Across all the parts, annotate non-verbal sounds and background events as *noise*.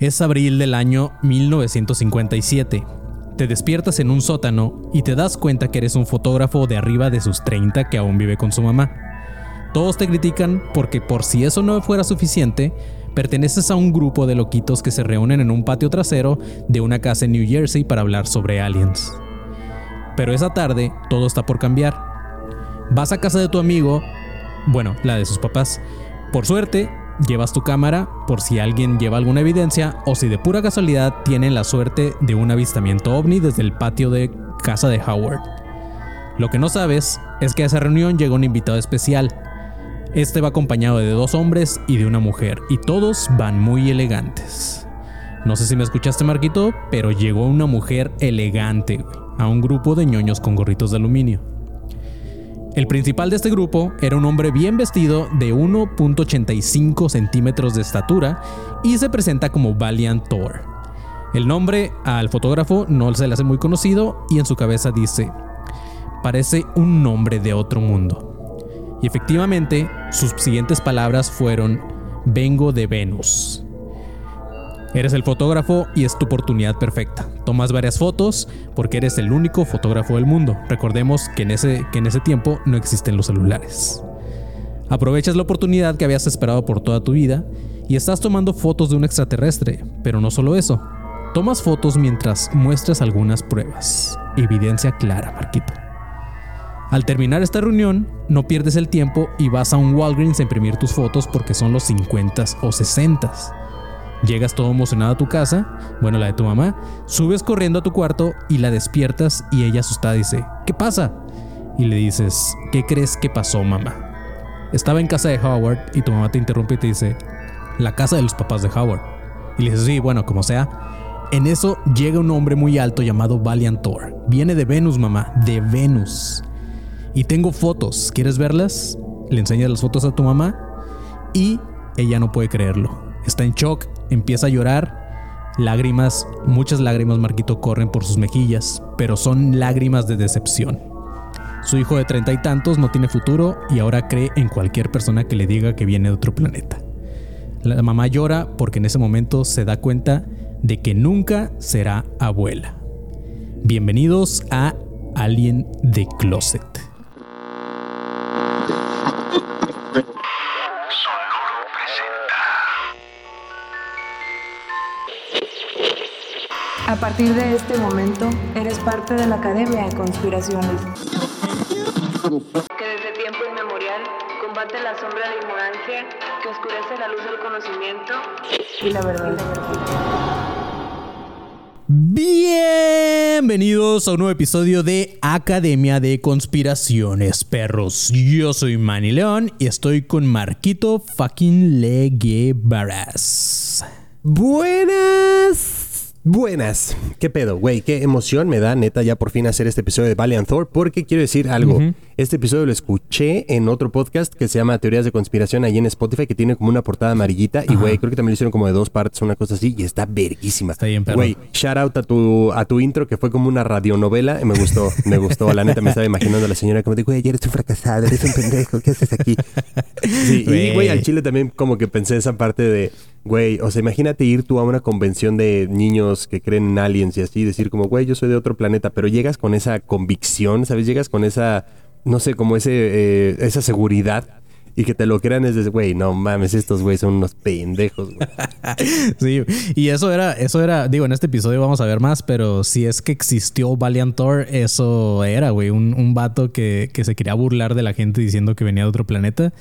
Es abril del año 1957. Te despiertas en un sótano y te das cuenta que eres un fotógrafo de arriba de sus 30 que aún vive con su mamá. Todos te critican porque por si eso no fuera suficiente, perteneces a un grupo de loquitos que se reúnen en un patio trasero de una casa en New Jersey para hablar sobre aliens. Pero esa tarde todo está por cambiar. Vas a casa de tu amigo, bueno, la de sus papás. Por suerte, llevas tu cámara por si alguien lleva alguna evidencia o si de pura casualidad tienen la suerte de un avistamiento ovni desde el patio de casa de Howard. Lo que no sabes es que a esa reunión llega un invitado especial. Este va acompañado de dos hombres y de una mujer, y todos van muy elegantes. No sé si me escuchaste, Marquito, pero llegó una mujer elegante a un grupo de ñoños con gorritos de aluminio. El principal de este grupo era un hombre bien vestido de 1.85 centímetros de estatura y se presenta como Valiant Thor. El nombre al fotógrafo no se le hace muy conocido y en su cabeza dice, parece un nombre de otro mundo. Y efectivamente, sus siguientes palabras fueron, vengo de Venus. Eres el fotógrafo y es tu oportunidad perfecta. Tomas varias fotos porque eres el único fotógrafo del mundo. Recordemos que en ese, que en ese tiempo no existen los celulares. Aprovechas la oportunidad que habías esperado por toda tu vida y estás tomando fotos de un extraterrestre, pero no solo eso. Tomas fotos mientras muestras algunas pruebas. Evidencia clara, Marquito. Al terminar esta reunión, no pierdes el tiempo y vas a un Walgreens a imprimir tus fotos porque son los 50 o 60 Llegas todo emocionado a tu casa, bueno, la de tu mamá, subes corriendo a tu cuarto y la despiertas y ella asustada dice, ¿qué pasa? Y le dices, ¿qué crees que pasó, mamá? Estaba en casa de Howard y tu mamá te interrumpe y te dice, la casa de los papás de Howard. Y le dices, sí, bueno, como sea. En eso llega un hombre muy alto llamado Valiant Thor. Viene de Venus, mamá, de Venus. Y tengo fotos, ¿quieres verlas? Le enseñas las fotos a tu mamá y ella no puede creerlo. Está en shock empieza a llorar. Lágrimas, muchas lágrimas, Marquito, corren por sus mejillas, pero son lágrimas de decepción. Su hijo de treinta y tantos no tiene futuro y ahora cree en cualquier persona que le diga que viene de otro planeta. La mamá llora porque en ese momento se da cuenta de que nunca será abuela. Bienvenidos a Alien de Closet. A partir de este momento, eres parte de la Academia de Conspiraciones. Que desde tiempo inmemorial combate la sombra de ignorancia que oscurece la luz del conocimiento y la verdad. Bienvenidos a un nuevo episodio de Academia de Conspiraciones, perros. Yo soy Manny León y estoy con Marquito fucking Leguevaras. Buenas Buenas, qué pedo, güey, qué emoción me da neta ya por fin hacer este episodio de Valiant Thor, porque quiero decir algo. Este episodio lo escuché en otro podcast que se llama Teorías de Conspiración ahí en Spotify, que tiene como una portada amarillita. Y güey, creo que también lo hicieron como de dos partes, una cosa así, y está verguísima. Está bien, pero. Güey, shout out a tu, a tu intro, que fue como una radionovela, y me gustó, me gustó. La neta me estaba imaginando a la señora como de, güey, eres un fracasado, eres un pendejo, ¿qué haces aquí? Sí, y güey, al chile también como que pensé esa parte de Güey, o sea, imagínate ir tú a una convención de niños que creen en aliens y así, decir como, güey, yo soy de otro planeta, pero llegas con esa convicción, ¿sabes? Llegas con esa, no sé, como ese, eh, esa seguridad y que te lo crean es de, güey, no mames, estos güey son unos pendejos, güey. *laughs* sí, y eso era, eso era, digo, en este episodio vamos a ver más, pero si es que existió Valiant Thor, eso era, güey, un, un vato que, que se quería burlar de la gente diciendo que venía de otro planeta.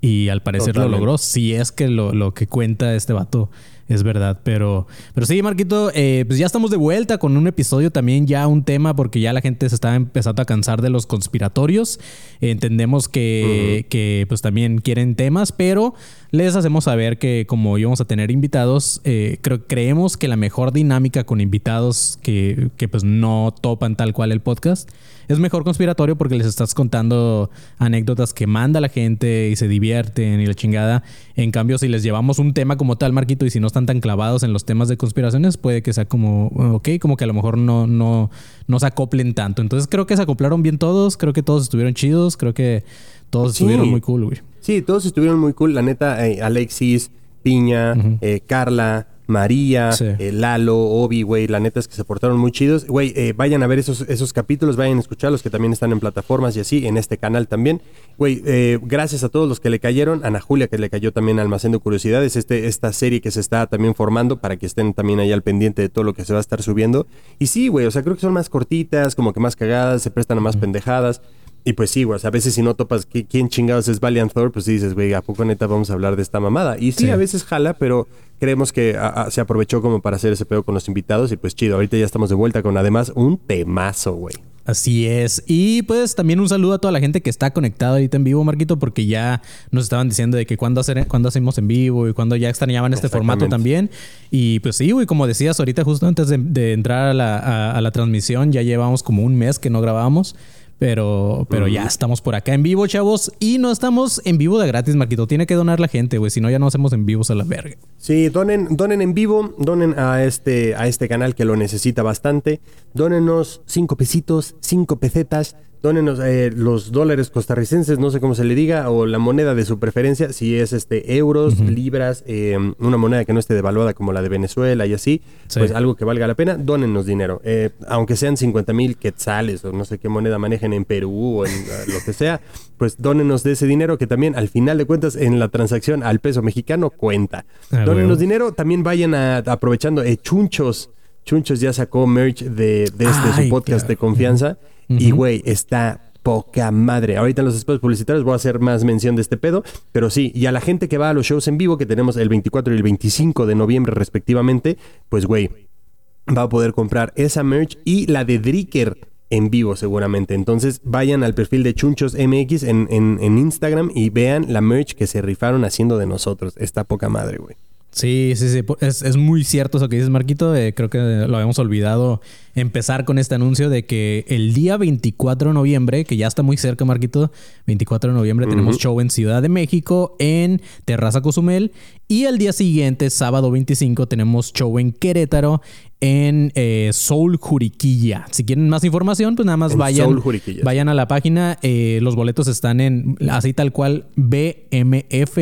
Y al parecer lo logró. Si es que lo, lo, que cuenta este vato es verdad. Pero, pero sí, Marquito, eh, pues ya estamos de vuelta con un episodio también, ya un tema, porque ya la gente se está empezando a cansar de los conspiratorios. entendemos que, que, pues también quieren temas, pero les hacemos saber que como íbamos a tener invitados, eh, creo, creemos que la mejor dinámica con invitados que, que pues no topan tal cual el podcast es mejor conspiratorio porque les estás contando anécdotas que manda la gente y se divierten y la chingada. En cambio, si les llevamos un tema como tal, Marquito, y si no están tan clavados en los temas de conspiraciones, puede que sea como, ok, como que a lo mejor no, no, no se acoplen tanto. Entonces creo que se acoplaron bien todos, creo que todos estuvieron chidos, creo que todos estuvieron muy cool, güey. Sí, todos estuvieron muy cool. La neta, eh, Alexis, Piña, eh, Carla, María, Sí. eh, Lalo, Obi, güey, la neta es que se portaron muy chidos. Güey, eh, vayan a ver esos, esos capítulos, vayan a escucharlos que también están en plataformas y así, en este canal también. Güey, eh, gracias a todos los que le cayeron, Ana Julia que le cayó también Almacén de Curiosidades, este, esta serie que se está también formando para que estén también ahí al pendiente de todo lo que se va a estar subiendo. Y sí, güey, o sea, creo que son más cortitas, como que más cagadas, se prestan a más pendejadas. Y pues sí, güey, o sea, a veces si no topas qui- quién chingados es Valiant Thor, pues dices, güey, ¿a poco neta vamos a hablar de esta mamada? Y sí, Sí. a veces jala, pero creemos que a- a- se aprovechó como para hacer ese pedo con los invitados y pues chido, ahorita ya estamos de vuelta con además un temazo, güey. Así es. Y pues también un saludo a toda la gente que está conectada ahorita en vivo, Marquito, porque ya nos estaban diciendo de que cuándo, hacer, cuándo hacemos en vivo y cuándo ya extrañaban este formato también. Y pues sí, güey, como decías ahorita, justo antes de, de entrar a la, a- a la transmisión, ya llevamos como un mes que no grabábamos. Pero, pero ya estamos por acá en vivo, chavos. Y no estamos en vivo de gratis, Marquito. Tiene que donar la gente, güey. Si no, ya no hacemos en vivos a la verga. Sí, donen, donen en vivo, donen a este, a este canal que lo necesita bastante. Dónenos cinco pesitos, cinco pesetas. Dónenos eh, los dólares costarricenses, no sé cómo se le diga, o la moneda de su preferencia, si es este euros, libras, eh, una moneda que no esté devaluada como la de Venezuela y así, Sí. pues algo que valga la pena, dónenos dinero. Eh, aunque sean 50 mil quetzales o no sé qué moneda manejen en Perú o en eh, lo que sea, pues dónenos de ese dinero que también al final de cuentas en la transacción al peso mexicano cuenta. Ah, Dónenos dinero, también vayan a, aprovechando eh, Chunchos. Chunchos ya sacó merch de, de este Ay, su podcast claro. de confianza. Y güey, está poca madre. Ahorita en los espacios publicitarios voy a hacer más mención de este pedo. Pero sí, y a la gente que va a los shows en vivo, que tenemos el 24 y el 25 de noviembre respectivamente, pues güey, va a poder comprar esa merch y la de Dricker en vivo seguramente. Entonces vayan al perfil de Chunchos MX en, en, en Instagram y vean la merch que se rifaron haciendo de nosotros. Está poca madre, güey. Sí, sí, sí. Es, es muy cierto eso que dices, Marquito. Eh, creo que lo habíamos olvidado empezar con este anuncio de que el día 24 de noviembre, que ya está muy cerca, Marquito, 24 de noviembre tenemos show en Ciudad de México, en Terraza Cozumel. Y al día siguiente, sábado 25, tenemos show en Querétaro, en eh, Soul Juriquilla. Si quieren más información, pues nada más En vayan, vayan a la página. Eh, los boletos están en, así tal cual, BMF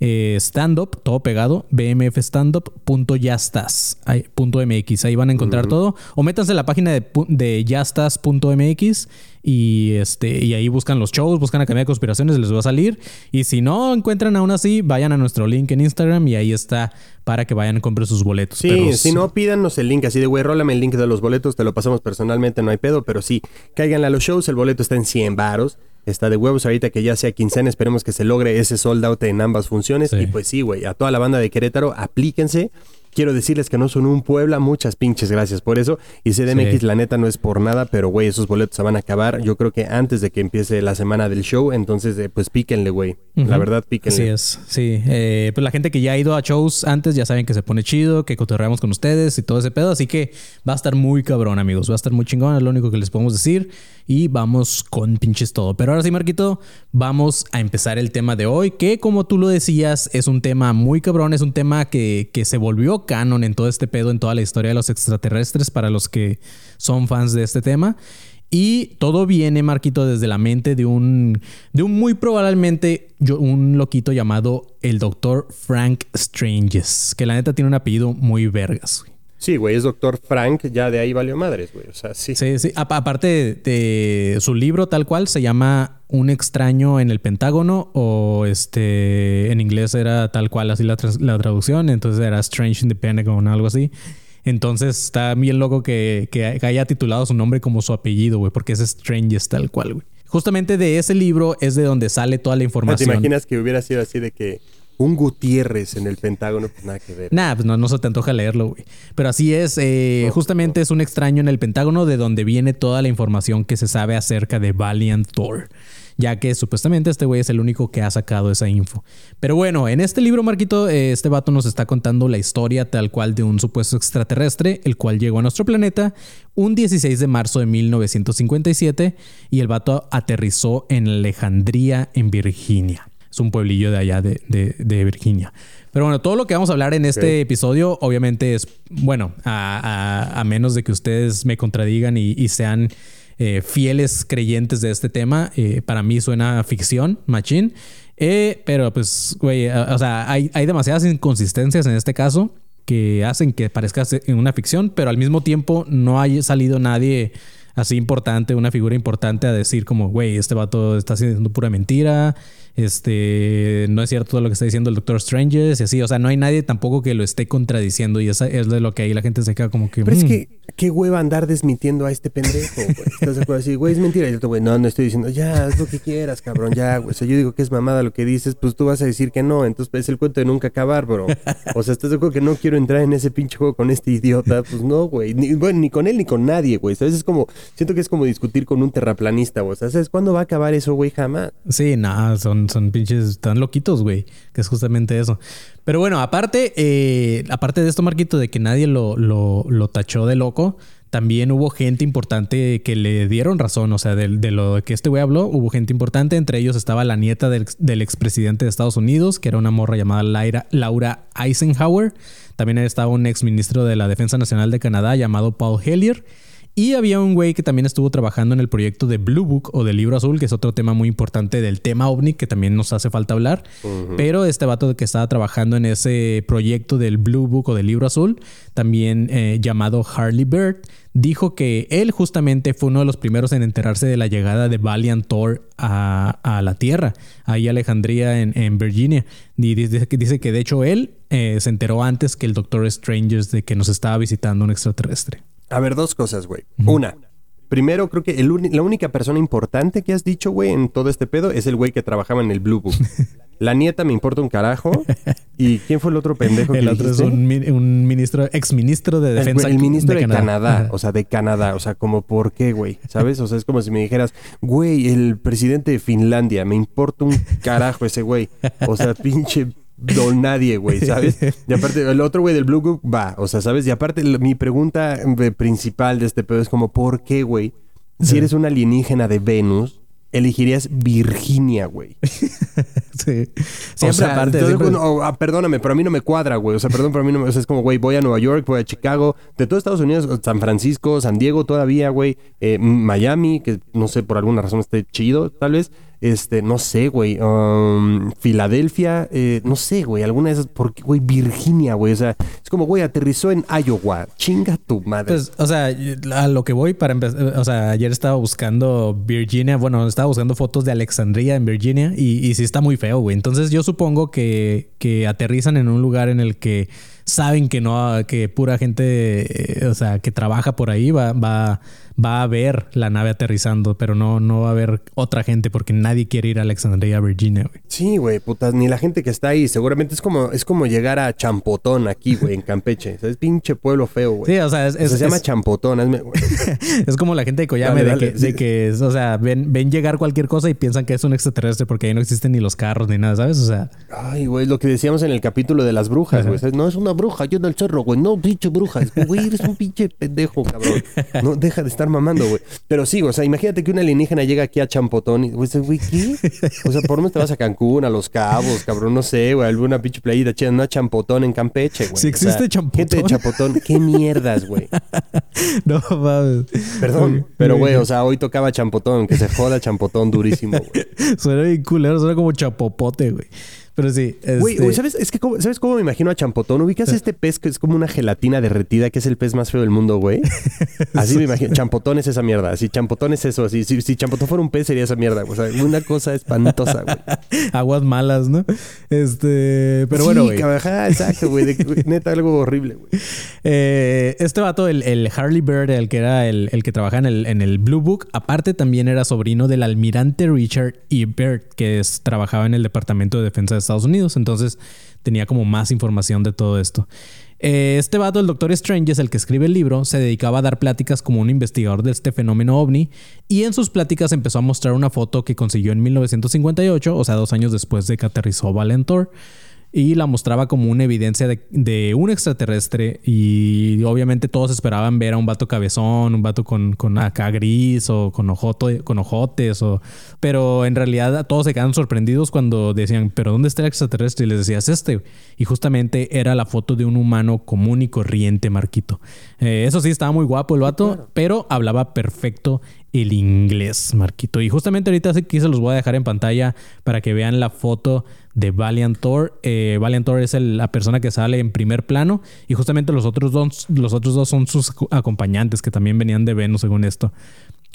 eh, stand up, todo pegado, bmfstandup.yastas, ahí, punto .mx, ahí van a encontrar todo. O métanse a la página de, de yastas.mx y, este, y ahí buscan los shows, buscan Academia de Conspiraciones, les va a salir. Y si no encuentran aún así, vayan a nuestro link en Instagram y ahí está para que vayan a comprar sus boletos. Sí, si no, pídanos el link así de, güey, rólame el link de los boletos, te lo pasamos personalmente, no hay pedo, pero sí, cáiganle a los shows, el boleto está en 100 varos, está de huevos ahorita que ya sea quincena, esperemos que se logre ese sold out en ambas funciones, Sí. y pues sí, güey, a toda la banda de Querétaro, aplíquense. Quiero decirles que no son un Puebla, muchas pinches gracias por eso. Y CDMX, Sí. la neta, no es por nada, pero güey, esos boletos se van a acabar. Yo creo que antes de que empiece la semana del show, entonces, eh, pues píquenle, güey. La Ujú. verdad, píquenle. Así es, sí. Eh, pues la gente que ya ha ido a shows antes ya saben que se pone chido, que cotorreamos con ustedes y todo ese pedo. Así que va a estar muy cabrón, amigos. Va a estar muy chingón, es lo único que les podemos decir. Y vamos con pinches todo. Pero ahora sí, Marquito, vamos a empezar el tema de hoy, que como tú lo decías, es un tema muy cabrón, es un tema que, que se volvió canon en todo este pedo, en toda la historia de los extraterrestres, para los que son fans de este tema. Y todo viene, Marquito, desde la mente de un, de un muy probablemente un loquito llamado el doctor Frank Stranges, que la neta tiene un apellido muy vergas. güey. Sí, güey, es doctor Frank, ya de ahí valió madres, güey. O sea, sí. Sí, sí. Apa- aparte de, de su libro tal cual, se llama Un extraño en el Pentágono o este en inglés era tal cual así la, tras- la traducción, entonces era Strange in the Pentagon o algo así. Entonces está bien loco que, que haya titulado su nombre como su apellido, güey, porque es Stranges tal cual, güey. Justamente de ese libro es de donde sale toda la ¿Te información. imaginas que hubiera sido así de que un Gutiérrez en el Pentágono? Pues nada que ver. Nah, pues no, no se te antoja leerlo, güey. Pero así es, eh, No, justamente es un extraño en el Pentágono de donde viene toda la información que se sabe acerca de Valiant Thor. Ya que supuestamente este güey es el único que ha sacado esa info. Pero bueno, en este libro, Marquito, eh, este vato nos está contando la historia tal cual de un supuesto extraterrestre, el cual llegó a nuestro planeta un 16 de marzo de 1957 y el vato aterrizó en Alejandría, en Virginia. Es un pueblillo de allá de, de- de Virginia. Pero bueno, todo lo que vamos a hablar en este episodio, obviamente es, bueno, a, a- a menos de que ustedes me contradigan y, y sean eh, fieles creyentes de este tema, eh, para mí suena ficción, machín. Eh, pero pues, güey, o sea, hay, hay demasiadas inconsistencias en este caso. que hacen que parezca una ficción, pero al mismo tiempo no haya salido nadie así importante, una figura importante a decir como, güey, este vato está haciendo pura mentira, este, no es cierto todo lo que está diciendo el Doctor Strange, y así, o sea, no hay nadie tampoco que lo esté contradiciendo y esa es de lo que ahí la gente se queda como que... Pero es "Mm". que, qué hueva andar desmintiendo a este pendejo, güey. ¿Estás de acuerdo? Así, güey, es mentira. Y el otro, güey, no, no estoy diciendo, ya, haz lo que quieras, cabrón, ya, güey. O sea, yo digo que es mamada lo que dices, pues tú vas a decir que no. Entonces es el cuento de nunca acabar, bro. O sea, ¿estás de acuerdo que no quiero entrar en ese pinche juego con este idiota? Pues no, güey. Ni, bueno, ni con él ni con nadie, güey. ¿Sabes? Es como, siento que es como discutir con un terraplanista, güey. O sea, ¿sabes cuándo va a acabar eso, güey? Jamás. Sí, nada, son, son pinches, están loquitos, güey, que es justamente eso. Pero bueno, aparte, eh, aparte de esto, Marquito, de que nadie lo, lo, tachó de loco, también hubo gente importante que le dieron razón, o sea, de, de lo que este güey habló, hubo gente importante, entre ellos estaba la nieta del, del expresidente de Estados Unidos, que era una morra llamada Laura, Laura Eisenhower, también estaba un exministro de la Defensa Nacional de Canadá llamado Paul Hellier, y había un güey que también estuvo trabajando en el proyecto de Blue Book o del libro azul, que es otro tema muy importante del tema ovni que también nos hace falta hablar. Pero este vato que estaba trabajando en ese proyecto del Blue Book o del libro azul, también eh, llamado Harley Bird, dijo que él justamente fue uno de los primeros en enterarse de la llegada de Valiant Thor a, a la Tierra, ahí a Alejandría en, en Virginia. Y dice, que- dice que de hecho él eh, se enteró antes que el Doctor Strangers de que nos estaba visitando un extraterrestre. A ver, dos cosas, güey. Una. Primero, creo que el la única persona importante que has dicho, güey, en todo este pedo es el güey que trabajaba en el Blue Book. *laughs* La nieta me importa un carajo. ¿Y quién fue el otro pendejo *laughs* que El otro es dijiste? un, un ministro, exministro de El, defensa. güey, el ministro de, Canadá. Ajá. o sea, de Canadá, o sea, como por qué, güey, ¿sabes? O sea, es como si me dijeras, güey, el presidente de Finlandia, me importa un carajo ese güey. O sea, pinche don nadie, güey, *laughs* ¿sabes? Y aparte, el otro güey del Blue Book va, o sea, ¿sabes? Y aparte, mi pregunta eh, principal de este pedo es como, ¿por qué, güey? Si eres un alienígena de Venus, elegirías Virginia, güey. *laughs* *laughs* Sí. Siempre o sea, aparte. entonces, siempre- bueno, ah, perdóname, pero a mí no me cuadra, güey. O sea, perdón, pero a mí no me... O sea, es como, güey, voy a Nueva York, voy a Chicago, de todo Estados Unidos, San Francisco, San Diego todavía, güey. eh, Miami, que no sé, por alguna razón esté chido, tal vez. Este, no sé, güey. um, Filadelfia, eh, no sé, güey. Alguna de esas, porque, güey, Virginia, güey. O sea, es como, güey, aterrizó en Iowa. Chinga tu madre. Pues, o sea, a lo que voy para empezar, o sea, ayer estaba buscando Virginia, bueno, estaba buscando fotos de Alexandria en Virginia y, y sí está muy güey. Entonces yo supongo que, que aterrizan en un lugar en el que saben que no, que pura gente, eh, o sea, que trabaja por ahí va, va, va a ver la nave aterrizando, pero no, no va a haber otra gente porque nadie quiere ir a Alexandria, Virginia, güey. Sí, güey, putas, ni la gente que está ahí. Seguramente es como, es como llegar a Champotón aquí, güey, en Campeche. O sea, es pinche pueblo feo, güey. Sí, o sea, es, O sea, es- se llama Champotón. hazme-. *laughs* Es como la gente de Coyame, Dale, de, dale, que, sí. de que, o sea, ven, ven llegar cualquier cosa y piensan que es un extraterrestre porque ahí no existen ni los carros ni nada, ¿sabes? O sea, Ay, güey, lo que decíamos en el capítulo de las brujas, güey. No es una bruja, yo en el cerro, güey. No, pinche bruja. Es como, Güey, eres un pinche pendejo, cabrón. No, deja de estar mamando, güey. Pero sí, o sea, imagínate que un alienígena llega aquí a Champotón y, güey, ¿qué? O sea, por menos te vas a Cancún, a Los Cabos, cabrón, no sé, güey, alguna pinche playita chida, no a Champotón en Campeche, güey. O sea, existe Champotón. Gente de Champotón, qué mierdas, güey. *laughs* no mames. Perdón, pero güey, o sea, hoy tocaba Champotón, que se joda Champotón durísimo, güey. *laughs* Suena bien culero, suena como chapopote, güey. Pero sí, Güey, este, ¿sabes? Es que, ¿cómo- ¿sabes cómo me imagino a Champotón? ¿Ubicas este pez que es como una gelatina derretida, que es el pez más feo del mundo, güey? *laughs* Así me imagino. Champotón es esa mierda. Así, Champotón es eso. Así, si, si Champotón fuera un pez, sería esa mierda. O sea, una cosa espantosa, güey. *laughs* aguas malas, ¿no? Este, pero bueno, güey. cabrón, ajá, exacto, güey. Neta, algo horrible, güey. Eh, este vato, el, el Harley Bird, el que era el, el que trabaja en el, en el Blue Book, aparte también era sobrino del almirante Richard E. Byrd, que es- trabajaba en el Departamento de Defensa de Estados Unidos. Entonces tenía como más información de todo esto. Eh, este vato, el Doctor Strange, es el que escribe el libro, se dedicaba a dar pláticas como un investigador de este fenómeno ovni y en sus pláticas empezó a mostrar una foto que consiguió en 1958, o sea, dos años después de que aterrizó Valentor y la mostraba como una evidencia de, de un extraterrestre y obviamente todos esperaban ver a un vato cabezón, un vato con, con acá gris o con, con ojotes, o, pero en realidad todos se quedan sorprendidos cuando decían, pero ¿dónde está el extraterrestre? Y les decías este. Y justamente era la foto de un humano común y corriente, Marquito. Eh, eso sí, estaba muy guapo el vato, pero hablaba perfecto el inglés, Marquito. Y justamente ahorita aquí se los voy a dejar en pantalla para que vean la foto de Valiant Thor. Eh, Valiant Thor es la persona que sale en primer plano y justamente los otros, dos, los otros dos son sus acompañantes que también venían de Venus según esto.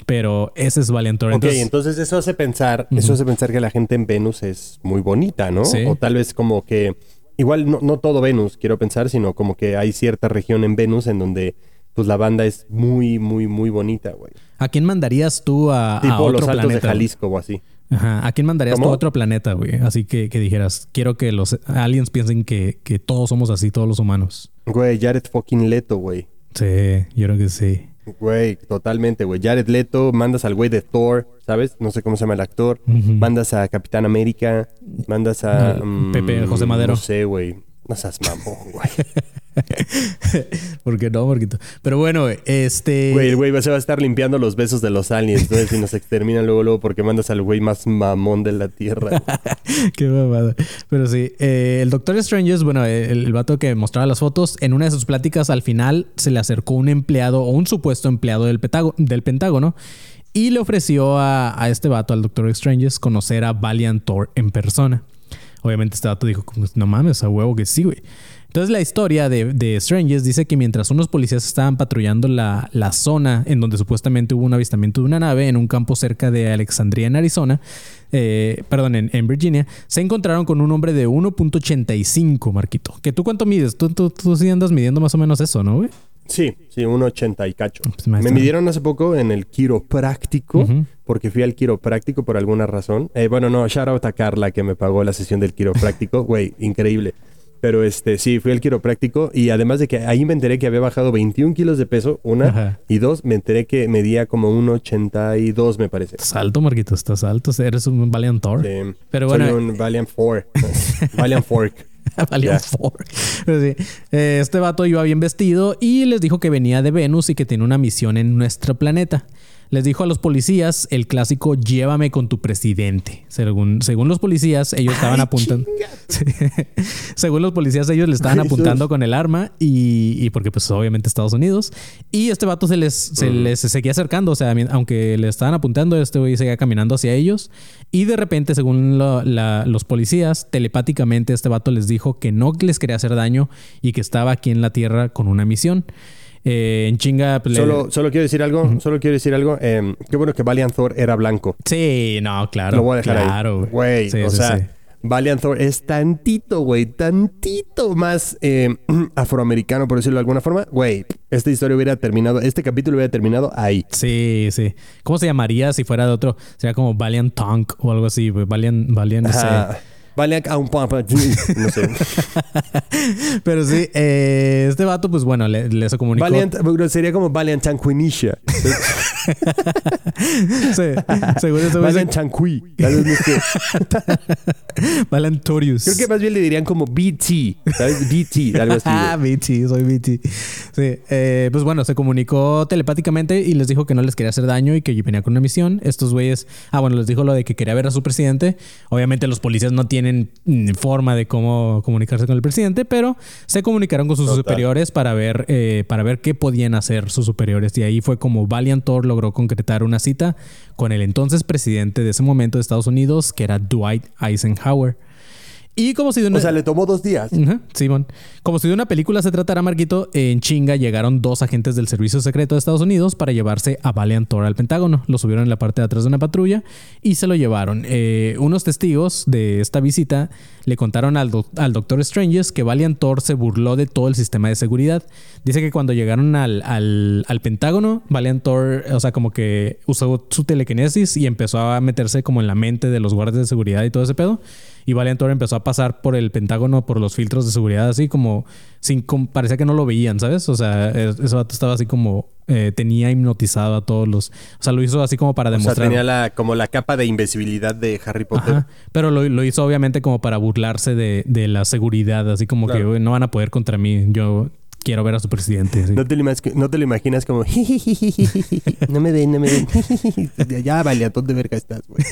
Pero ese es Valiant Thor. Ok, entonces, eso hace pensar, eso hace pensar que la gente en Venus es muy bonita, ¿no? O tal vez como que, igual no, no todo Venus, quiero pensar, sino como que hay cierta región en Venus en donde pues la banda es muy, muy, muy bonita, güey. ¿A quién mandarías tú a, tipo a otro los altos planeta? de Jalisco o así. Ajá. ¿A quién mandarías tú a otro planeta, güey? Así que, que, dijeras, quiero que los aliens piensen que, que todos somos así, todos los humanos. Güey, Jared fucking Leto, güey. Sí, yo creo que sí. Güey, totalmente, güey. Jared Leto, mandas al güey de Thor, ¿sabes? No sé cómo se llama el actor. Mandas a Capitán América, mandas a... Mm, Pepe José Madero. No sé, güey. No seas mamón, güey. *laughs* *laughs* ¿Por qué no, Marquito? Pero bueno, este. Güey, el güey se va a estar limpiando los besos de los aliens. Entonces, si nos exterminan luego, luego, porque mandas al güey más mamón de la tierra. *laughs* qué mamada. Pero sí, eh, el Doctor Strange es, bueno, el, el, vato que mostraba las fotos, en una de sus pláticas al final se le acercó un empleado o un supuesto empleado del, del Pentágono y le ofreció a, a este vato, al Doctor Strange, conocer a Valiant Thor en persona. Obviamente este vato dijo, no mames, a huevo que sí, güey. Entonces la historia de, de Strangers dice que mientras unos policías estaban patrullando la, la, zona en donde supuestamente hubo un avistamiento de una nave en un campo cerca de Alexandria, en Arizona, eh, perdón, en, en, Virginia, se encontraron con un hombre de 1.85, Marquito. ¿Que tú cuánto mides? Tú, tú, tú sí andas midiendo más o menos eso, ¿no, güey? Sí, sí, 1.80 y cacho. Pues me midieron hace poco en el quiropráctico, uh -huh. porque fui al quiropráctico por alguna razón. Eh, bueno, no, shout out a Carla que me pagó la sesión del quiropráctico. *laughs* Güey, increíble. Pero este, sí, fui al quiropráctico y además de que ahí me enteré que había bajado 21 kilos de peso, una, Ajá. y dos, me enteré que medía como 1,82 me parece. Estás alto, Marquito, estás alto, eres un Valiant Thor. Sí. Pero Soy bueno, un Valiant Four. *laughs* Valiant Fork. *laughs* Valiant Four. Pero sí. eh, este vato iba bien vestido y les dijo que venía de Venus y que tiene una misión en nuestro planeta les dijo a los policías el clásico llévame con tu presidente. Según, según los policías, ellos estaban apuntando. *laughs* según los policías, ellos le estaban Ay, apuntando con el arma y, y, porque pues obviamente Estados Unidos. Y este vato se les, se Mm. les seguía acercando. O sea, aunque le estaban apuntando, este güey seguía caminando hacia ellos. Y de repente, según la, los policías, telepáticamente este vato les dijo que no les quería hacer daño y que estaba aquí en la Tierra con una misión. Eh, en chinga. pues, le- Solo, quiero decir algo, solo quiero decir algo. eh, qué bueno que Valiant Thor era blanco. Sí, no, claro. Lo voy a dejar claro, ahí. Güey, Sí, o sí, sea, sí. Valiant Thor es tantito, güey, tantito más eh, *clears throat* afroamericano, por decirlo de alguna forma. Güey, esta historia hubiera terminado, este capítulo hubiera terminado ahí. Sí, sí. ¿Cómo se llamaría si fuera de otro? Sería como Valiant Tonk o algo así. güey. Valiant, Valiant, no sé. Valiant a un pampa, no sé. *laughs* Pero sí, eh, este vato, pues bueno, le, le se comunicó. Valiant, sería como Valiant Chanquinisha. *laughs* Sí, según eso, Valiant Chanqui. *laughs* Valentorius. Creo que más bien le dirían como BT, ¿sabes? BT, algo así. Ah. BT, soy BT. Sí, eh, pues bueno, se comunicó telepáticamente y les dijo que no les quería hacer daño y que venía con una misión. Estos güeyes, ah, bueno, les dijo lo de que quería ver a su presidente. Obviamente los policías no tienen mm, forma de cómo comunicarse con el presidente, pero se comunicaron con sus Total. superiores para ver, eh, para ver qué podían hacer sus superiores. Y ahí fue como Valiant Thor logró concretar una cita con el entonces presidente de ese momento de Estados Unidos, que era Dwight Eisenhower. Y como si de una... O sea, le tomó dos días. Simón. Como si de una película se tratara, Marquito, en chinga llegaron dos agentes del Servicio Secreto de Estados Unidos para llevarse a Valiant Thor al Pentágono. Lo subieron en la parte de atrás de una patrulla y se lo llevaron. Eh, unos testigos de esta visita le contaron al, doc- al Doctor Stranges que Valiant Thor se burló de todo el sistema de seguridad. Dice que cuando llegaron al, al, al Pentágono, Valiant Thor, o sea, como que usó su telequinesis y empezó a meterse como en la mente de los guardias de seguridad y todo ese pedo. Y Valiant empezó a pasar por el Pentágono, por los filtros de seguridad, así como sin como- parecía que no lo veían, ¿sabes? O sea, e- vato estaba así como eh, tenía hipnotizado a todos los. O sea, lo hizo así como para O sea, demostrar. tenía la, como la capa de invisibilidad de Harry Potter. Ajá. Pero lo, lo hizo obviamente como para burlarse de, de la seguridad, así como que Claro. "Güey, no van a poder contra mí. Yo quiero ver a su presidente. No te, lo no te lo imaginas como... no me ven, no me ven. *laughs* ya, Valiant, ¿dónde verga estás, güey?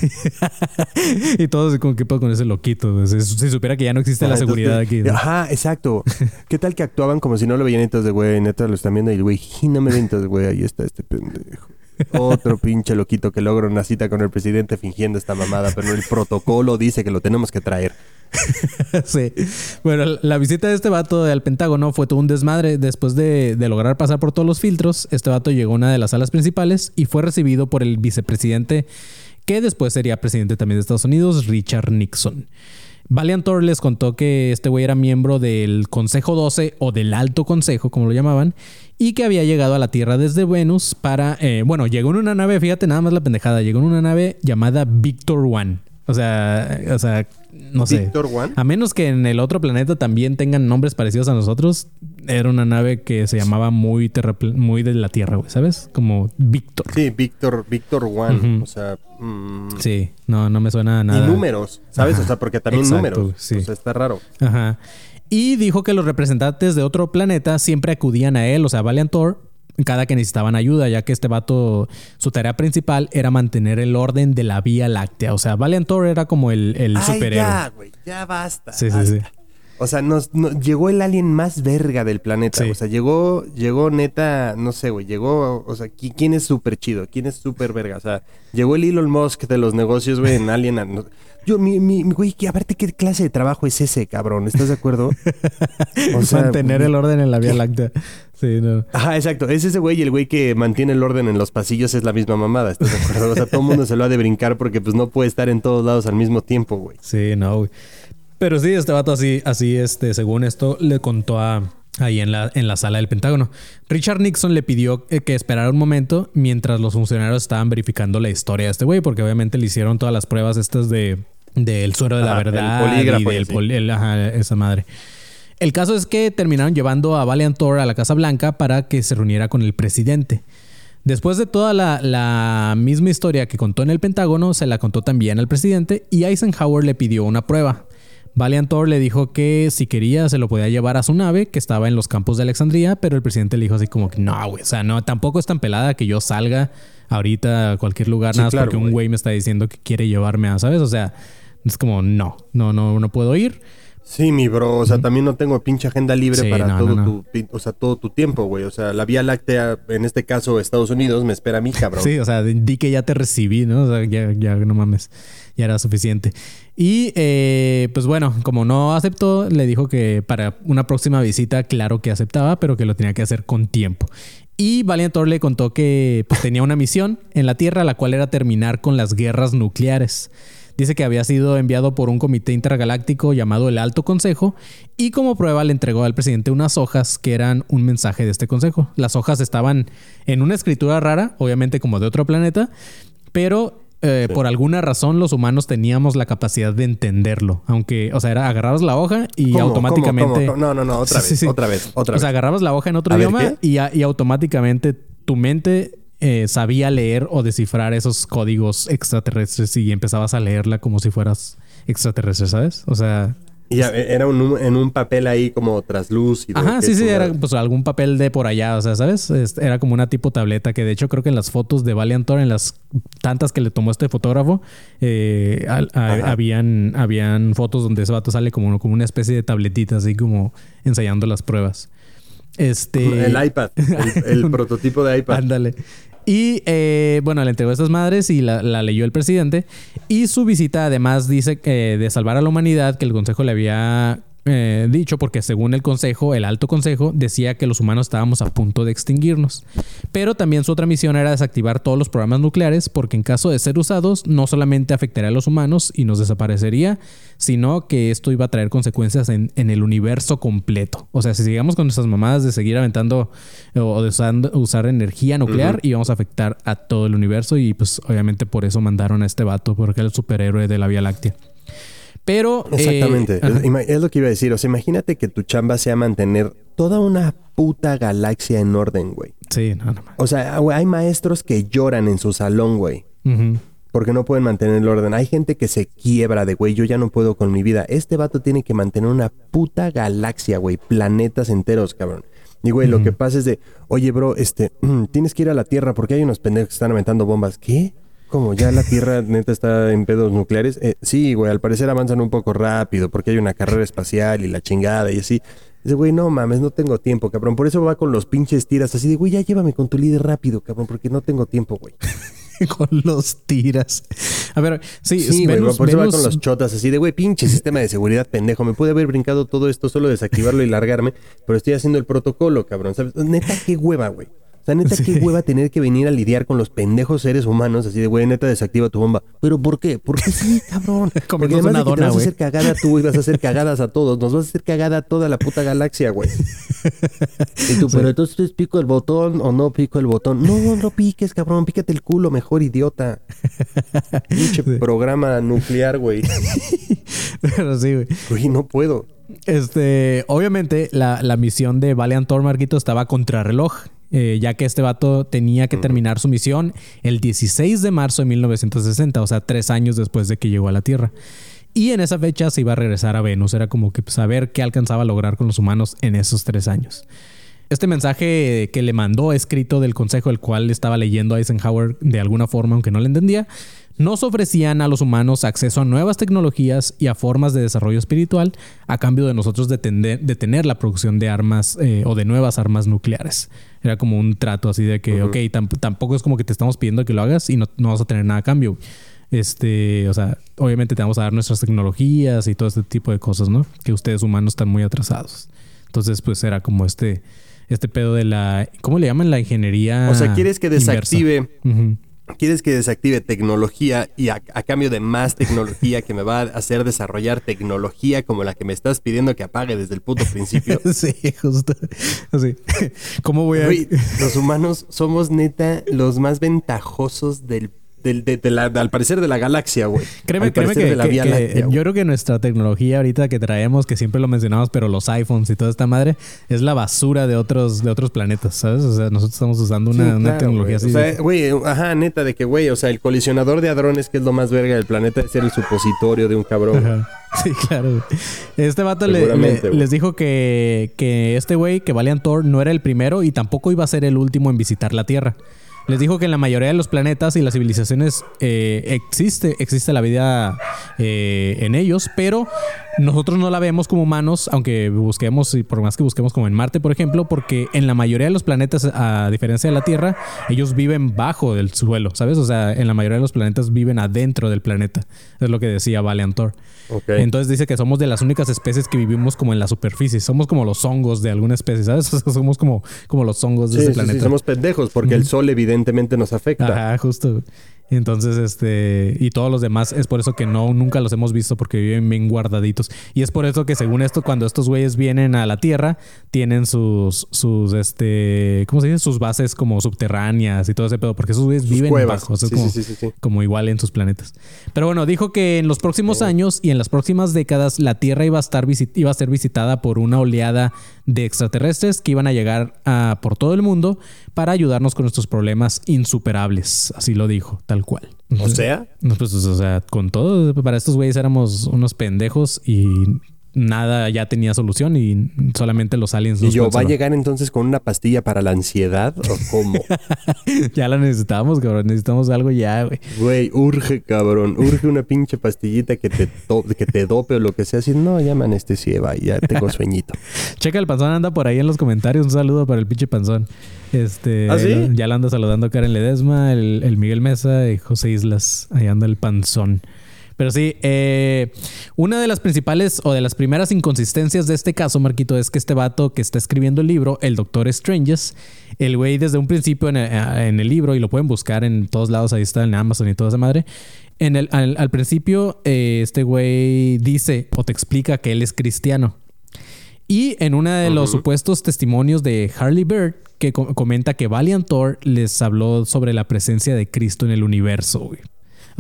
*laughs* y todos como pedo con ese loquito. Si, si supiera que ya no existe la Ajá, seguridad aquí. Ajá, exacto. ¿Qué tal que actuaban como si no lo veían entonces, güey, neta lo están viendo y güey, "Jiji, no me ven entonces, güey, ahí está este pendejo. Otro pinche loquito que logra una cita con el presidente fingiendo esta mamada, pero el protocolo dice que lo tenemos que traer. *laughs* sí. Bueno, la visita de este vato al Pentágono fue todo un desmadre. Después de, de, lograr pasar por todos los filtros, este vato llegó a una de las salas principales y fue recibido por el vicepresidente, que después sería presidente también de Estados Unidos, Richard Nixon. Valiant Thor les contó que este güey era miembro del Consejo 12 o del Alto Consejo, como lo llamaban, y que había llegado a la Tierra desde Venus para, eh, bueno, llegó en una nave, fíjate nada más la pendejada, llegó en una nave llamada Victor One. O sea, o sea, no sé. Victor One. A menos que en el otro planeta también tengan nombres parecidos a nosotros, era una nave que se llamaba muy muy de la Tierra, güey, ¿sabes? Como Victor. Sí, Victor, Victor One. O sea. Mm. Sí, no, no me suena nada. Y números, ¿sabes? O sea, porque también números. Sí. O sea, está raro. Ajá. Y dijo que los representantes de otro planeta siempre acudían a él, o sea, Valiant Thor, cada que necesitaban ayuda, ya que este vato, su tarea principal era mantener el orden de la Vía Láctea. O sea, Valiant Thor era como el, el Ay, superhéroe. Ya, güey, ya basta. Sí, sí, sí. O sea, nos, llegó el alien más verga del planeta. O sea, llegó, llegó neta, no sé, güey, llegó, o sea, ¿quién es súper chido? ¿Quién es súper verga? O sea, llegó el Elon Musk de los negocios, güey, en Alien. Yo, mi, mi, güey, a aparte, ¿qué clase de trabajo es ese, cabrón? ¿Estás de acuerdo? *laughs* O sea, Mantener el orden en la Vía Láctea. Sí, no. Ajá, exacto. Es ese güey y el güey que mantiene el orden en los pasillos es la misma mamada, ¿estás de acuerdo? O sea, todo el mundo se lo ha de brincar porque pues no puede estar en todos lados al mismo tiempo, güey. Sí, no, güey. Pero sí, este vato así, así, este, según esto, le contó a, ahí en la, en la sala del Pentágono. Richard Nixon le pidió eh, que esperara un momento mientras los funcionarios estaban verificando la historia de este güey, porque obviamente le hicieron todas las pruebas estas de del suero de la verdad el y del ajá, esa madre. El caso es que terminaron llevando a Valiant Thor a la Casa Blanca para que se reuniera con el presidente. Después de toda la, la, misma historia que contó en el Pentágono, se la contó también al presidente y Eisenhower le pidió una prueba. Valiant Thor le dijo que si quería se lo podía llevar a su nave que estaba en los campos de Alejandría, pero el presidente le dijo así como que no, güey, o sea, no, tampoco es tan pelada que yo salga ahorita a cualquier lugar nada más porque un güey me está diciendo que quiere llevarme a, ¿sabes? O sea, es como no, no, no, no puedo ir. Sí, mi bro, o sea, también no tengo pinche agenda libre para todo tu, o sea, todo tu tiempo, güey. O sea, la Vía Láctea, en este caso Estados Unidos, me espera a mí, cabrón. Sí, o sea, di que ya te recibí, ¿no? O sea, ya, ya no mames, ya era suficiente. Y eh, pues bueno, como no aceptó, le dijo que para una próxima visita, claro que aceptaba, pero que lo tenía que hacer con tiempo. Y Valiant Thor le contó que pues, tenía una misión en la Tierra, la cual era terminar con las guerras nucleares. Dice que había sido enviado por un comité intergaláctico llamado el Alto Consejo y como prueba le entregó al presidente unas hojas que eran un mensaje de este consejo. Las hojas estaban en una escritura rara, obviamente como de otro planeta, pero eh, por alguna razón los humanos teníamos la capacidad de entenderlo. Aunque, o sea, era agarrabas la hoja y automáticamente. No, no, no, otra *laughs* vez, otra vez, otra vez. O sea, agarrabas la hoja en otro idioma y, y, automáticamente tu mente eh, sabía leer o descifrar esos códigos extraterrestres y empezabas a leerla como si fueras extraterrestre, ¿sabes? O sea. Y era en un papel ahí como traslúcido. Ajá, sí, sí, era pues algún papel de por allá, o sea, ¿sabes? Era como una tipo tableta que de hecho creo que en las fotos de Valiant Thor, en las tantas que le tomó este fotógrafo, eh, habían, habían fotos donde ese vato sale como, como una especie de tabletita, así como ensayando las pruebas. Este... El iPad, el, *laughs* prototipo de iPad. Ándale. Y eh, bueno, le entregó estas madres y la, leyó el presidente. Y su visita además dice que de salvar a la humanidad, que el Consejo le había eh, dicho, porque según el Consejo, el Alto Consejo, decía que los humanos estábamos a punto de extinguirnos. Pero también su otra misión era desactivar todos los programas nucleares, porque en caso de ser usados, no solamente afectaría a los humanos y nos desaparecería, sino que esto iba a traer consecuencias en, el universo completo. O sea, si sigamos con nuestras mamadas de seguir aventando o de usar energía nuclear, íbamos a afectar a todo el universo y pues obviamente por eso mandaron a este vato, porque era el superhéroe de la Vía Láctea. Pero. Exactamente. Eh, es, lo que iba a decir. O sea, imagínate que tu chamba sea mantener toda una puta galaxia en orden, güey. Sí, no, no. O sea, hay maestros que lloran en su salón, güey. Porque no pueden mantener el orden. Hay gente que se quiebra de, güey, yo ya no puedo con mi vida. Este vato tiene que mantener una puta galaxia, güey. Planetas enteros, cabrón. Y, güey, lo que pasa es de, oye, bro, este, *clears throat* tienes que ir a la Tierra porque hay unos pendejos que están aventando bombas. ¿Qué? Como ya la Tierra neta está en pedos nucleares. Eh, sí, güey, al parecer avanzan un poco rápido porque hay una carrera espacial y la chingada y así. Dice, güey, no mames, no tengo tiempo, cabrón. Por eso va con los pinches tiras así de, güey, ya llévame con tu líder rápido, cabrón, porque no tengo tiempo, güey. *laughs* con los tiras. A ver, sí, Sí, güey, Venus- por eso va con los chotas así de, güey, pinche *laughs* sistema de seguridad pendejo. Me pude haber brincado todo esto, solo desactivarlo y largarme, pero estoy haciendo el protocolo, cabrón. ¿sabes? Neta, qué hueva, güey. Sea, neta, qué hueva tener que venir a lidiar con los pendejos seres humanos así de, güey, neta, desactiva tu bomba. ¿Pero por qué? Porque sí, *laughs* cabrón. Porque Comernos además una de que te dona, vas a hacer cagada tú y vas a hacer cagadas a todos, nos vas a hacer cagada a toda la puta galaxia, güey. Y tú, pero entonces pico el botón o no pico el botón. No, no piques, cabrón, pícate el culo, mejor idiota. *laughs* Pinche programa nuclear, güey. *laughs* Pero sí, güey. Güey, no puedo. Este, obviamente, la, la misión de Valiant Thor, Marquito, estaba contra reloj. Eh, ya que este vato tenía que terminar su misión el 16 de marzo de 1960, o sea, tres años después de que llegó a la Tierra. Y en esa fecha se iba a regresar a Venus. Era como que saber qué alcanzaba a lograr con los humanos en esos tres años. Este mensaje que le mandó escrito del consejo, el cual estaba leyendo Eisenhower de alguna forma, aunque no le entendía, nos ofrecían a los humanos acceso a nuevas tecnologías y a formas de desarrollo espiritual a cambio de nosotros detener la producción de armas eh, o de nuevas armas nucleares. Era como un trato así de que, ok, tamp- tampoco es como que te estamos pidiendo que lo hagas y no, no vas a tener nada a cambio. Este, o sea, obviamente te vamos a dar nuestras tecnologías y todo este tipo de cosas, ¿no? Que ustedes humanos están muy atrasados. Entonces, pues era como este, este pedo de la, ¿cómo le llaman? La ingeniería. O sea, quieres que desactive, Ujú. Quieres que desactive tecnología y a, a cambio de más tecnología que me va a hacer desarrollar tecnología como la que me estás pidiendo que apague desde el puto principio. *laughs* Sí, justo. Así. *laughs* ¿Cómo voy a.? Los humanos somos neta los más ventajosos del, del- de, de la, al parecer de la galaxia, güey. *laughs* Créeme, créeme que, de la que- Vía que Láctea, yo creo que nuestra tecnología ahorita que traemos, que siempre lo mencionamos, pero los iPhones y toda esta madre, es la basura de otros, de otros planetas, ¿sabes? O sea, nosotros estamos usando una, Sí, una claro, tecnología así. O sea, güey, ajá, neta, de que, güey, o sea, el colisionador de hadrones, que es lo más verga del planeta, es ser el supositorio de un cabrón. Ajá. *laughs* Sí, claro. Este vato le- le- les dijo que, que este güey, que Valiant Thor, no era el primero y tampoco iba a ser el último en visitar la Tierra. Les dijo que en la mayoría de los planetas y las civilizaciones eh, existe, existe la vida eh, en ellos, pero nosotros no la vemos como humanos, aunque busquemos, y por más que busquemos como en Marte, por ejemplo, porque en la mayoría de los planetas, a diferencia de la Tierra, ellos viven bajo del suelo, ¿sabes? O sea, en la mayoría de los planetas viven adentro del planeta. Es lo que decía Valiant Thor. Ok. Entonces dice que somos de las únicas especies que vivimos como en la superficie. Somos como los hongos de alguna especie, ¿sabes? *laughs* O sea, somos como, como los hongos de Sí, ese sí, sí, planeta. somos pendejos porque el sol evidentemente nos afecta. Ajá, justo. Entonces, este, y todos los demás es por eso que no, nunca los hemos visto porque viven bien guardaditos. Y es por eso que según esto, cuando estos güeyes vienen a la Tierra, tienen sus, sus, este, ¿cómo se dice? Sus bases como subterráneas y todo ese pedo, porque esos güeyes Sus viven cuevas. bajo, o sea, Sí, como, sí, sí, como igual en sus planetas. Pero bueno, dijo que en los próximos años y en las próximas décadas la Tierra iba a estar visit- iba a ser visitada por una oleada de extraterrestres que iban a llegar a, por todo el mundo para ayudarnos con nuestros problemas insuperables. Así lo dijo, tal cual. O sea, No, pues, o sea, con todo, para estos güeyes éramos unos pendejos y nada ya tenía solución y solamente los aliens y nos yo, ¿va a llegar entonces con una pastilla para la ansiedad o cómo? *laughs* Ya la necesitamos, cabrón. Necesitamos algo ya, güey. Güey, urge, cabrón. Urge una pinche pastillita que te, que te dope o lo que sea. Así, no, ya me anestesié, va, ya tengo *laughs* sueñito. Checa, el panzón anda por ahí en los comentarios. Un saludo para el pinche panzón. Este, ¿Ah, sí? Ya la anda saludando Karen Ledesma, el, el Miguel Mesa y José Islas. Ahí anda el panzón. Pero sí, eh, una de las principales o de las primeras inconsistencias de este caso, Marquito, es que este vato que está escribiendo el libro, el Doctor Stranges, el güey desde un principio en el, en el libro, y lo pueden buscar en todos lados, ahí está en Amazon y toda esa madre. En el, al, al principio, eh, este güey dice o te explica que él es cristiano. Y en uno de los supuestos testimonios de Harley Bird, que co- comenta que Valiant Thor les habló sobre la presencia de Cristo en el universo, güey.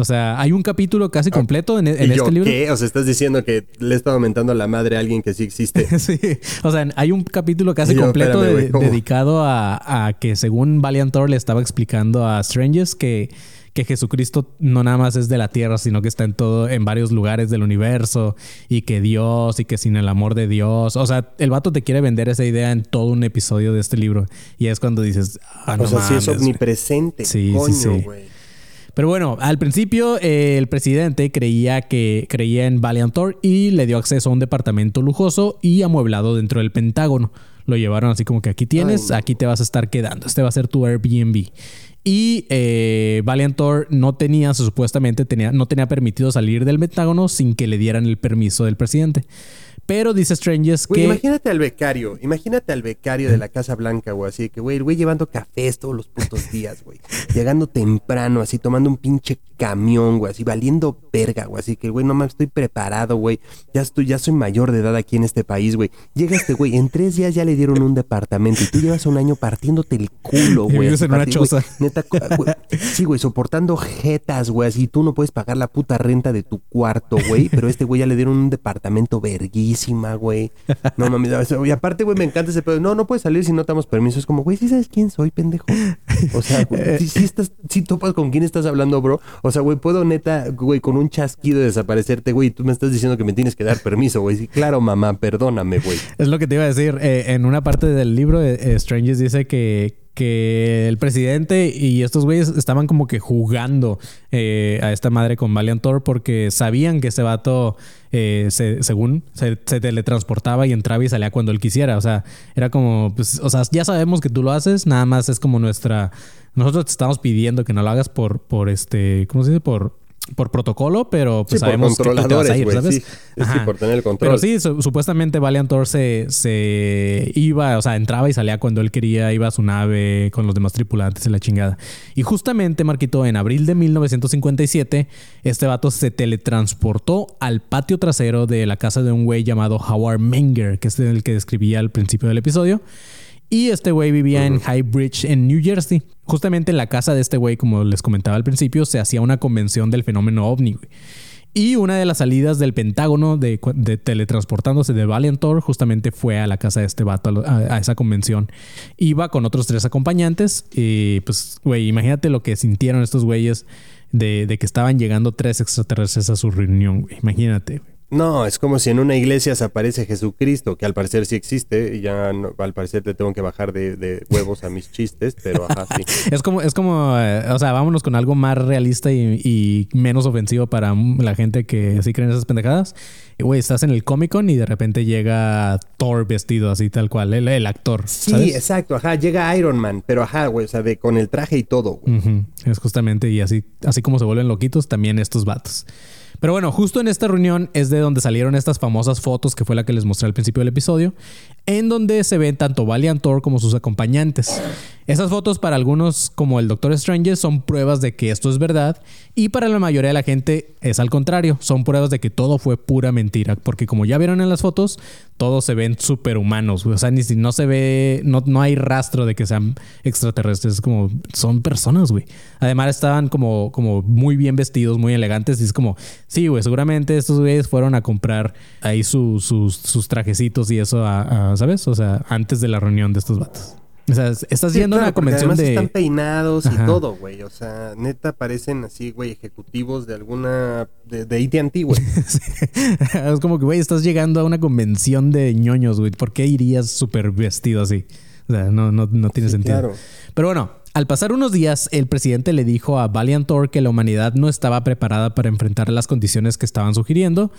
O sea, hay un capítulo casi completo en, en ¿Y yo este libro. qué? O sea, estás diciendo que le he estado aumentando la madre a alguien que sí existe. *laughs* Sí, o sea, hay un capítulo casi yo, completo dedicado a, a que según Valiant Thor le estaba explicando a Strangers que, que Jesucristo no nada más es de la tierra, sino que está en todo, en varios lugares del universo y que Dios y que sin el amor de Dios. O sea, el vato te quiere vender esa idea en todo un episodio de este libro. Y es cuando dices, ah, no o sea, sí es mames, omnipresente. Sí, sí, coño, sí. güey. Pero bueno, al principio eh, el presidente creía que creía en Valiantor y le dio acceso a un departamento lujoso y amueblado dentro del Pentágono. Lo llevaron así como que aquí tienes, aquí te vas a estar quedando. Este va a ser tu Airbnb. Y eh, Valiantor no tenía, supuestamente tenía, no tenía permitido salir del Pentágono sin que le dieran el permiso del presidente. Pero dice Stranges que. Imagínate al becario, imagínate al becario de la Casa Blanca, güey. Así que, güey, el güey llevando cafés todos los putos días, güey. Llegando temprano, así tomando un pinche camión, güey. Así valiendo verga, güey. Así que, güey, no mames, estoy preparado, güey. Ya estoy, ya soy mayor de edad aquí en este país, güey. Llega este güey, en tres días ya le dieron un departamento y tú llevas un año partiéndote el culo, güey. en una choza. neta, güey, sí, güey, soportando jetas, güey. Así tú no puedes pagar la puta renta de tu cuarto, güey. Pero este güey ya le dieron un departamento verguísimo güey. No mames, y aparte, güey, me encanta ese pedo. No, no puedes salir si no te damos permiso. Es como, güey, ¿sí sabes quién soy, pendejo? O sea, si, estás, si topas con quién estás hablando, bro. O sea, güey, puedo neta, güey, con un chasquido desaparecerte, güey. Tú me estás diciendo que me tienes que dar permiso, güey. Sí, claro, mamá, perdóname, güey. Es lo que te iba a decir. Eh, en una parte del libro, eh, Strangers dice que que el presidente y estos güeyes estaban como que jugando eh, a esta madre con Valiantor porque sabían que ese vato, eh, según, se, teletransportaba y entraba y salía cuando él quisiera. O sea, era como, pues, o sea, ya sabemos que tú lo haces, nada más es como nuestra... Nosotros te estamos pidiendo que no lo hagas por, por este, ¿cómo se dice? Por por protocolo, pero pues sabemos que te vas a ir, ¿sabes? Sí, sí, por tener el control. Pero sí, supuestamente Valiantor se, se iba, o sea, entraba y salía cuando él quería, iba a su nave con los demás tripulantes y la chingada. Y justamente, Marquito, en abril de 1957, este vato se teletransportó al patio trasero de la casa de un güey llamado Howard Menger, que es el que describía al principio del episodio. Y este güey vivía en High Bridge, en New Jersey. Justamente en la casa de este güey, como les comentaba al principio, se hacía una convención del fenómeno ovni. Y una de las salidas del Pentágono de, teletransportándose de Valiantor justamente fue a la casa de este vato, a, esa convención. Iba con otros tres acompañantes y pues, güey, imagínate lo que sintieron estos güeyes de, de que estaban llegando tres extraterrestres a su reunión, güey. Imagínate, güey. No, es como si en una iglesia se aparece Jesucristo, que al parecer sí existe, y ya al parecer te tengo que bajar de, huevos a mis chistes, pero ajá, sí. *laughs* es como, es como, eh, o sea, vámonos con algo más realista y, menos ofensivo para la gente que sí cree en esas pendejadas. Güey, estás en el Comic Con y de repente llega Thor vestido así tal cual, el, actor. Sí, exacto, ajá, llega Iron Man, pero ajá, güey, o sea, de, con el traje y todo. Es justamente, y así, así como se vuelven loquitos, también estos vatos. Pero bueno, justo en esta reunión es de donde salieron estas famosas fotos que fue la que les mostré al principio del episodio, en donde se ven tanto Valiant Thor como sus acompañantes. Esas fotos para algunos como el Doctor Strange son pruebas de que esto es verdad y para la mayoría de la gente es al contrario, son pruebas de que todo fue pura mentira, porque como ya vieron en las fotos, todos se ven superhumanos, o sea, ni si no se ve, no, no hay rastro de que sean extraterrestres, es como son personas, güey. Además estaban como, como muy bien vestidos, muy elegantes y es como, sí, güey, seguramente estos güeyes fueron a comprar ahí sus, sus trajecitos y eso, ¿sabes? O sea, antes de la reunión de estos vatos. O sea, estás yendo a una convención de. Están peinados y todo, güey. O sea, neta parecen así, güey, ejecutivos de alguna. de, de ATT, güey. *laughs* *laughs* es como que, güey, estás llegando a una convención de ñoños, güey. ¿Por qué irías súper vestido así? O sea, no, no, no tiene sentido. Claro. Pero bueno, al pasar unos días, el presidente le dijo a Valiant Thor que la humanidad no estaba preparada para enfrentar las condiciones que estaban sugiriendo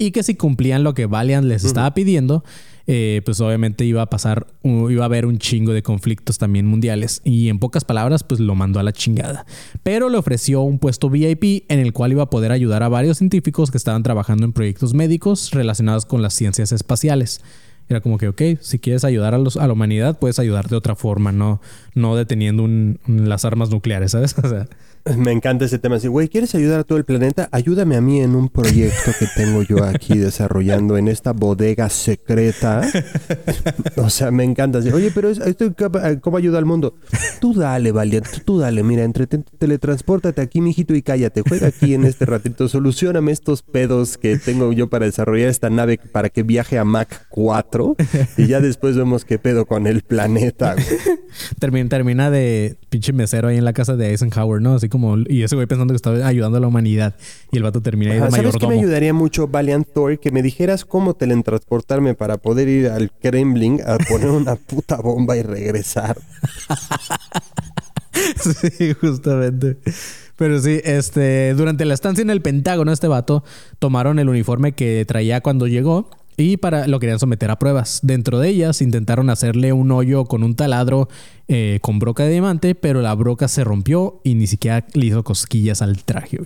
y que si cumplían lo que Valiant les estaba pidiendo, eh, pues obviamente iba a pasar, iba a haber un chingo de conflictos también mundiales. Y en pocas palabras, pues lo mandó a la chingada. Pero le ofreció un puesto VIP en el cual iba a poder ayudar a varios científicos que estaban trabajando en proyectos médicos relacionados con las ciencias espaciales. Era como que, ok, si quieres ayudar a, los, a la humanidad, puedes ayudar de otra forma, no, no deteniendo las armas nucleares, ¿sabes? *laughs* O sea, *laughs* me encanta ese tema. Así, güey, ¿quieres ayudar a todo el planeta? Ayúdame a mí en un proyecto que tengo yo aquí desarrollando en esta bodega secreta. *laughs* o sea, me encanta. Oye, pero esto, ¿cómo ayuda al mundo? Tú dale, valiente, tú dale. Mira, entre teletranspórtate aquí, mijito, y cállate. Juega aquí en este ratito. Solucioname estos pedos que tengo yo para desarrollar esta nave para que viaje a Mac 4. Y ya después vemos qué pedo con el planeta. *laughs* Termina, termina de pinche mesero ahí en la casa de Eisenhower, ¿no? Así como, y ese güey pensando que estaba ayudando a la humanidad y el vato termina ahí de ¿Sabes qué me ayudaría mucho, Valiant Thor? Que me dijeras cómo teletransportarme para poder ir al Kremlin a poner una *laughs* puta bomba y regresar. sí, justamente. Pero sí, este, durante la estancia en el Pentágono, este vato tomaron el uniforme que traía cuando llegó y para lo querían someter a pruebas. Dentro de ellas intentaron hacerle un hoyo con un taladro eh, con broca de diamante, pero la broca se rompió y ni siquiera le hizo cosquillas al traje.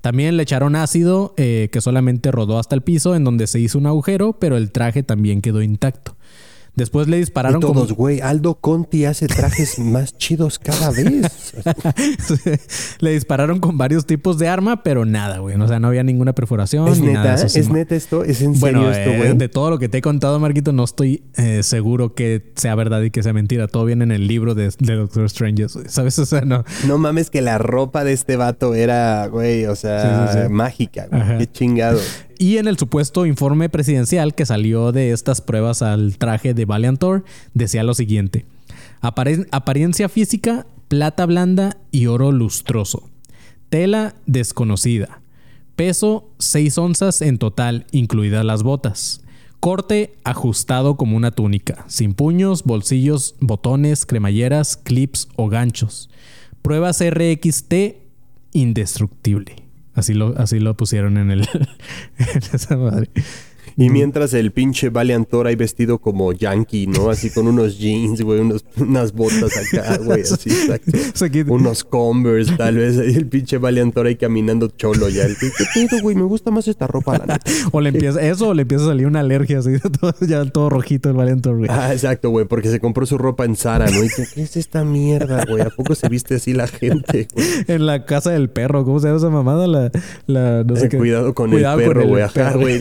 También le echaron ácido eh, que solamente rodó hasta el piso, en donde se hizo un agujero, pero el traje también quedó intacto. Después le dispararon. Y todos, güey, Aldo Conti hace trajes *laughs* más chidos cada vez. *laughs* le dispararon con varios tipos de arma, pero nada, güey. O sea, no había ninguna perforación. ¿Es ni neta? Nada de eso, ¿Es neta esto? ¿Es en bueno, serio esto, eh, güey? de todo lo que te he contado, Marquito, no estoy eh, seguro que sea verdad y que sea mentira. Todo viene en el libro de, de Doctor Strange, ¿sabes? *laughs* O sea, no. No mames que la ropa de este vato era, güey, o sea, Sí, sí, sí. mágica, güey. Qué chingado. Y en el supuesto informe presidencial que salió de estas pruebas al traje de Valiantor, decía lo siguiente: apariencia física, plata blanda y oro lustroso. Tela desconocida. Peso 6 onzas en total, incluidas las botas. Corte ajustado como una túnica, sin puños, bolsillos, botones, cremalleras, clips o ganchos. Pruebas RXT indestructible. Así lo, así lo pusieron en el *laughs* en esa madre. Y mientras el pinche Valiantor ahí vestido como yankee, ¿no? Así con unos jeans, güey, unos, unas botas acá, *laughs* güey, así, exacto. Unos Converse, tal vez. El pinche Valiantor ahí caminando cholo ya. El, ¿Qué pedo, güey? Me gusta más esta ropa, la neta. *laughs* o le empieza eso o le empieza a salir una alergia así *laughs* todo, ya todo rojito el Valiantor, güey. Ah, exacto, güey, porque se compró su ropa en Zara, ¿no? Y que, ¿qué es esta mierda, güey? ¿A poco se viste así la gente, güey? En la casa del perro, ¿cómo se llama esa mamada? La, la no sé Eh, qué. cuidado con Cuidado el perro, güey. Ajá, güey.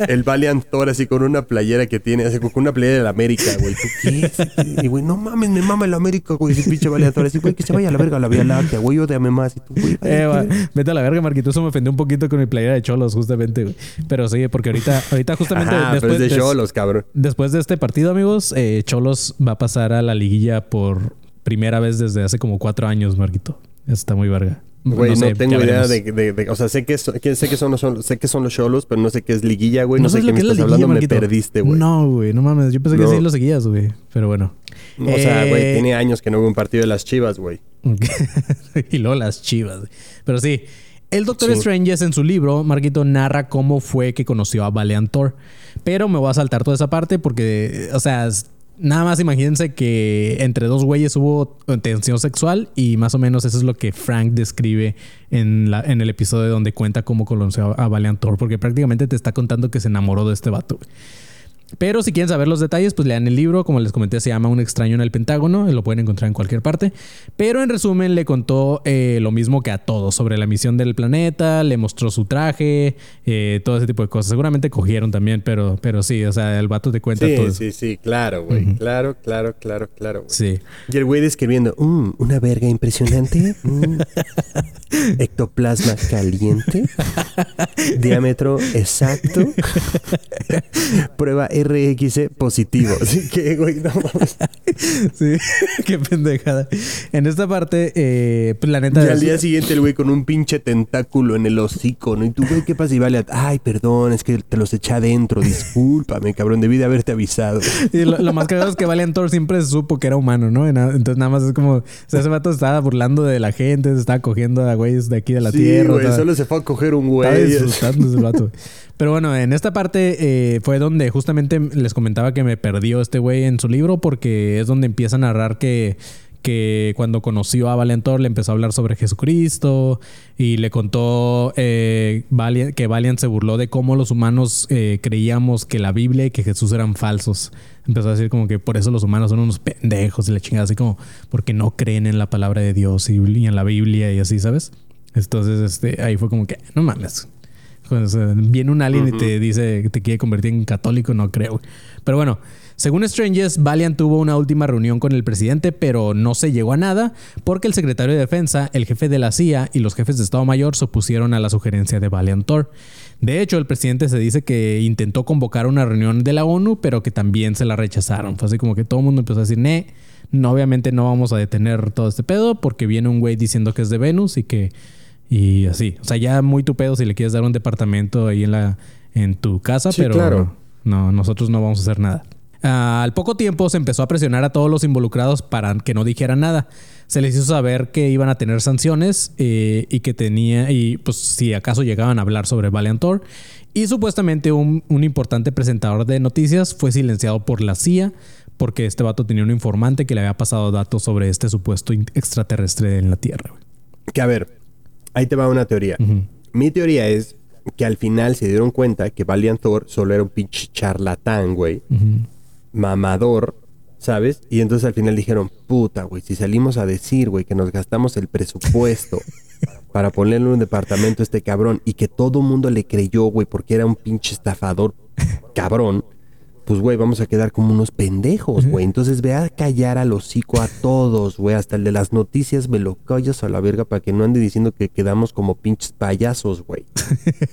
El, el Valiantor así con una playera que tiene, así con una playera de la América, güey. ¿Tú qué? Y güey, no mames, me mama el América, güey. Ese pinche Valiantor así, güey, que se vaya a la verga la Vía Láctea, güey. Ódeame más. Y tú, güey, ay, Eh, vete a la verga, Marquito. Eso me ofendió un poquito con mi playera de cholos, justamente, güey. Pero sí, porque ahorita, ahorita justamente Ajá, después, es de cholos, cabrón. después de este partido, amigos, eh, Cholos va a pasar a la liguilla por primera vez desde hace como cuatro años, Marquito. Eso está muy verga. Güey, no, sé, tengo idea de, de- de- O sea, sé que, so- que- sé que son los sé que son los cholos, pero no sé qué es liguilla, güey. No, sé qué me que estás liguilla, hablando. Me Marquito? perdiste, güey. No, güey, no mames. Yo pensé que No. sí lo seguías, güey. Pero bueno. O sea, güey, Eh, tiene años que no hubo un partido de las chivas, güey. *laughs* y luego las chivas. Pero sí, el Doctor Sí. Strange en su libro, Marquito narra cómo fue que conoció a Valiant Thor. Pero me voy a saltar toda esa parte porque, o sea, nada más imagínense que entre dos güeyes hubo tensión sexual y más o menos eso es lo que Frank describe en, la, en el episodio donde cuenta cómo conoció a Valiant Thor. Porque prácticamente te está contando que se enamoró de este vato. Pero si quieren saber los detalles, pues lean el libro. Como les comenté, se llama Un extraño en el Pentágono. Lo pueden encontrar en cualquier parte. Pero en resumen, le contó eh, lo mismo que a todos sobre la misión del planeta. Le mostró su traje, eh, todo ese tipo de cosas. Seguramente cogieron también, pero, pero sí, o sea, el vato te cuenta todo Sí, eso. sí, sí, claro, güey. Claro, claro, claro, claro, güey. Sí. Y el güey describiendo, "Mm, una verga impresionante, mm, *laughs* ectoplasma caliente, diámetro exacto, *laughs* prueba RX positivo. *laughs* Así que, güey, no mames. Sí, qué pendejada. En esta parte, eh, pues la neta. Y al día siguiente el güey con un pinche tentáculo en el hocico, ¿no? Y tú, güey, ¿qué pasa? Y vale, ay, perdón, es que te los eché adentro, discúlpame, cabrón, debí de haberte avisado. Y lo, lo más cagado es que Valiant Thor siempre se supo que era humano, ¿no? Entonces nada más es como... O sea, ese vato estaba burlando de la gente, se estaba cogiendo a güeyes de aquí de la sí, tierra. güey, estaba- solo se fue a coger un Estaba güey. disfrutando ese vato. *laughs* Pero bueno, en esta parte eh, fue donde justamente les comentaba que me perdió este güey en su libro porque es donde empieza a narrar que, que cuando conoció a Valiantor le empezó a hablar sobre Jesucristo y le contó eh, que Valiant se burló de cómo los humanos eh, creíamos que la Biblia y que Jesús eran falsos. Empezó a decir como que por eso los humanos son unos pendejos y la chingada, así como porque no creen en la palabra de Dios y, y en la Biblia y así, ¿sabes? Entonces, este, ahí fue como que, no mames. O sea, viene un alien y te dice que te quiere convertir en católico, no creo. Pero bueno, según Strangers, Valiant tuvo una última reunión con el presidente, pero no se llegó a nada porque el secretario de defensa, el jefe de la CIA y los jefes de Estado Mayor se opusieron a la sugerencia de Valiant Thor. De hecho, el presidente se dice que intentó convocar una reunión de la ONU, pero que también se la rechazaron. Fue así como que todo el mundo empezó a decir, ne, no, obviamente no vamos a detener todo este pedo porque viene un güey diciendo que es de Venus y que y así. O sea, ya muy tu pedo si le quieres dar un departamento ahí en la en tu casa, Sí, pero claro. no, nosotros no vamos a hacer nada. al poco tiempo se empezó a presionar a todos los involucrados para que no dijeran nada. Se les hizo saber que iban a tener sanciones eh, y que tenía, y pues si acaso llegaban a hablar sobre Valiantor. Y supuestamente un, un importante presentador de noticias fue silenciado por la CIA porque este vato tenía un informante que le había pasado datos sobre este supuesto extraterrestre en la Tierra. Que a ver, ahí te va una teoría. Mi teoría es que al final se dieron cuenta que Valiant Thor solo era un pinche charlatán, güey. Mamador, ¿sabes? Y entonces al final dijeron, puta, güey, si salimos a decir, güey, que nos gastamos el presupuesto *laughs* para ponerle un departamento a este cabrón y que todo el mundo le creyó, güey, porque era un pinche estafador cabrón pues, güey, vamos a quedar como unos pendejos, güey. Entonces ve a callar al hocico a todos, güey. Hasta el de las noticias me lo callas a la verga para que no ande diciendo que quedamos como pinches payasos, güey.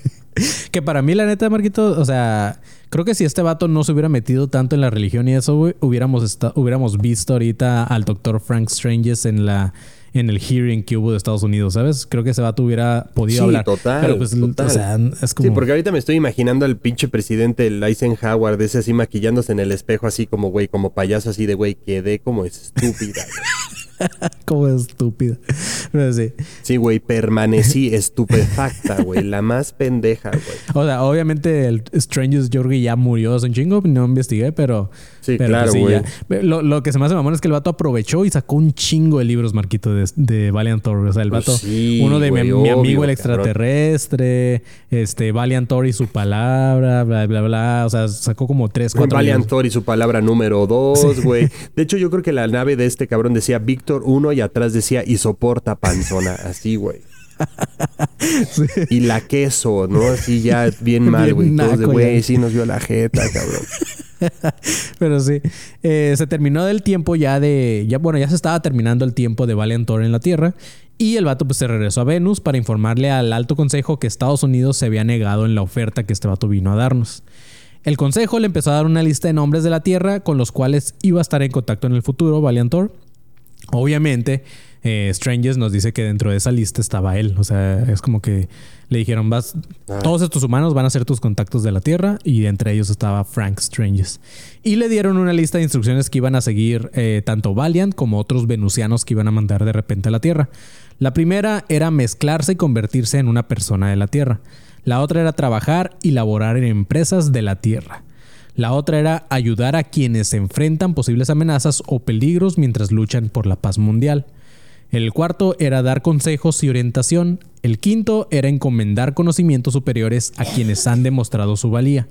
*laughs* que para mí, la neta, Marquito, o sea, creo que si este vato no se hubiera metido tanto en la religión y eso, güey, hubiéramos, hubiéramos visto ahorita al doctor Frank Stranges en la en el hearing que hubo de Estados Unidos, ¿sabes? Creo que ese vato hubiera podido sí, hablar. Total, pero pues, total. o sea, es como... Sí, porque ahorita me estoy imaginando al pinche presidente, el Eisenhower, de ese así maquillándose en el espejo, así como, güey, como payaso, así de, güey, quedé como estúpida. *laughs* *laughs* como estúpida. Pero sí. Sí, güey, permanecí *laughs* estupefacta, güey. La más pendeja, güey. O sea, obviamente el Strangest Jorge ya murió hace un chingo, no investigué, pero. Sí, pero claro, pues, güey. Lo, lo, que se me hace mamón es que el vato aprovechó y sacó un chingo de libros, Marquito, de, de Valiant Thor. O sea, el Pues vato. sí, uno de mi, mi amigo el extraterrestre, este, Valiant Thor y su palabra, bla, bla, bla. O sea, sacó como tres, cuatro. Valiant. Thor y su palabra número dos, güey. De hecho, yo creo que la nave de este cabrón decía Víctor 1 y atrás decía y soporta panzona. *laughs* Así, güey. Sí. Y la queso, ¿no? Así ya bien mal, güey. Todos de, güey, sí nos vio la jeta, cabrón. *laughs* Pero sí, eh, se terminó el tiempo ya de, ya bueno, ya se estaba terminando el tiempo de Valiant Thor en la Tierra y el vato pues se regresó a Venus para informarle al Alto Consejo que Estados Unidos se había negado en la oferta que este vato vino a darnos. El Consejo le empezó a dar una lista de nombres de la Tierra con los cuales iba a estar en contacto en el futuro Valiant Thor. Obviamente, eh, Stranges nos dice que dentro de esa lista estaba él. O sea, es como que le dijeron, vas, Ah. todos estos humanos van a ser tus contactos de la Tierra y entre ellos estaba Frank Stranges. Y le dieron una lista de instrucciones que iban a seguir eh, tanto Valiant como otros venusianos que iban a mandar de repente a la Tierra. La primera era mezclarse y convertirse en una persona de la Tierra. La otra era trabajar y laborar en empresas de la Tierra. La otra era ayudar a quienes enfrentan posibles amenazas o peligros mientras luchan por la paz mundial. El cuarto era dar consejos y orientación. El quinto era encomendar conocimientos superiores a quienes han demostrado su valía.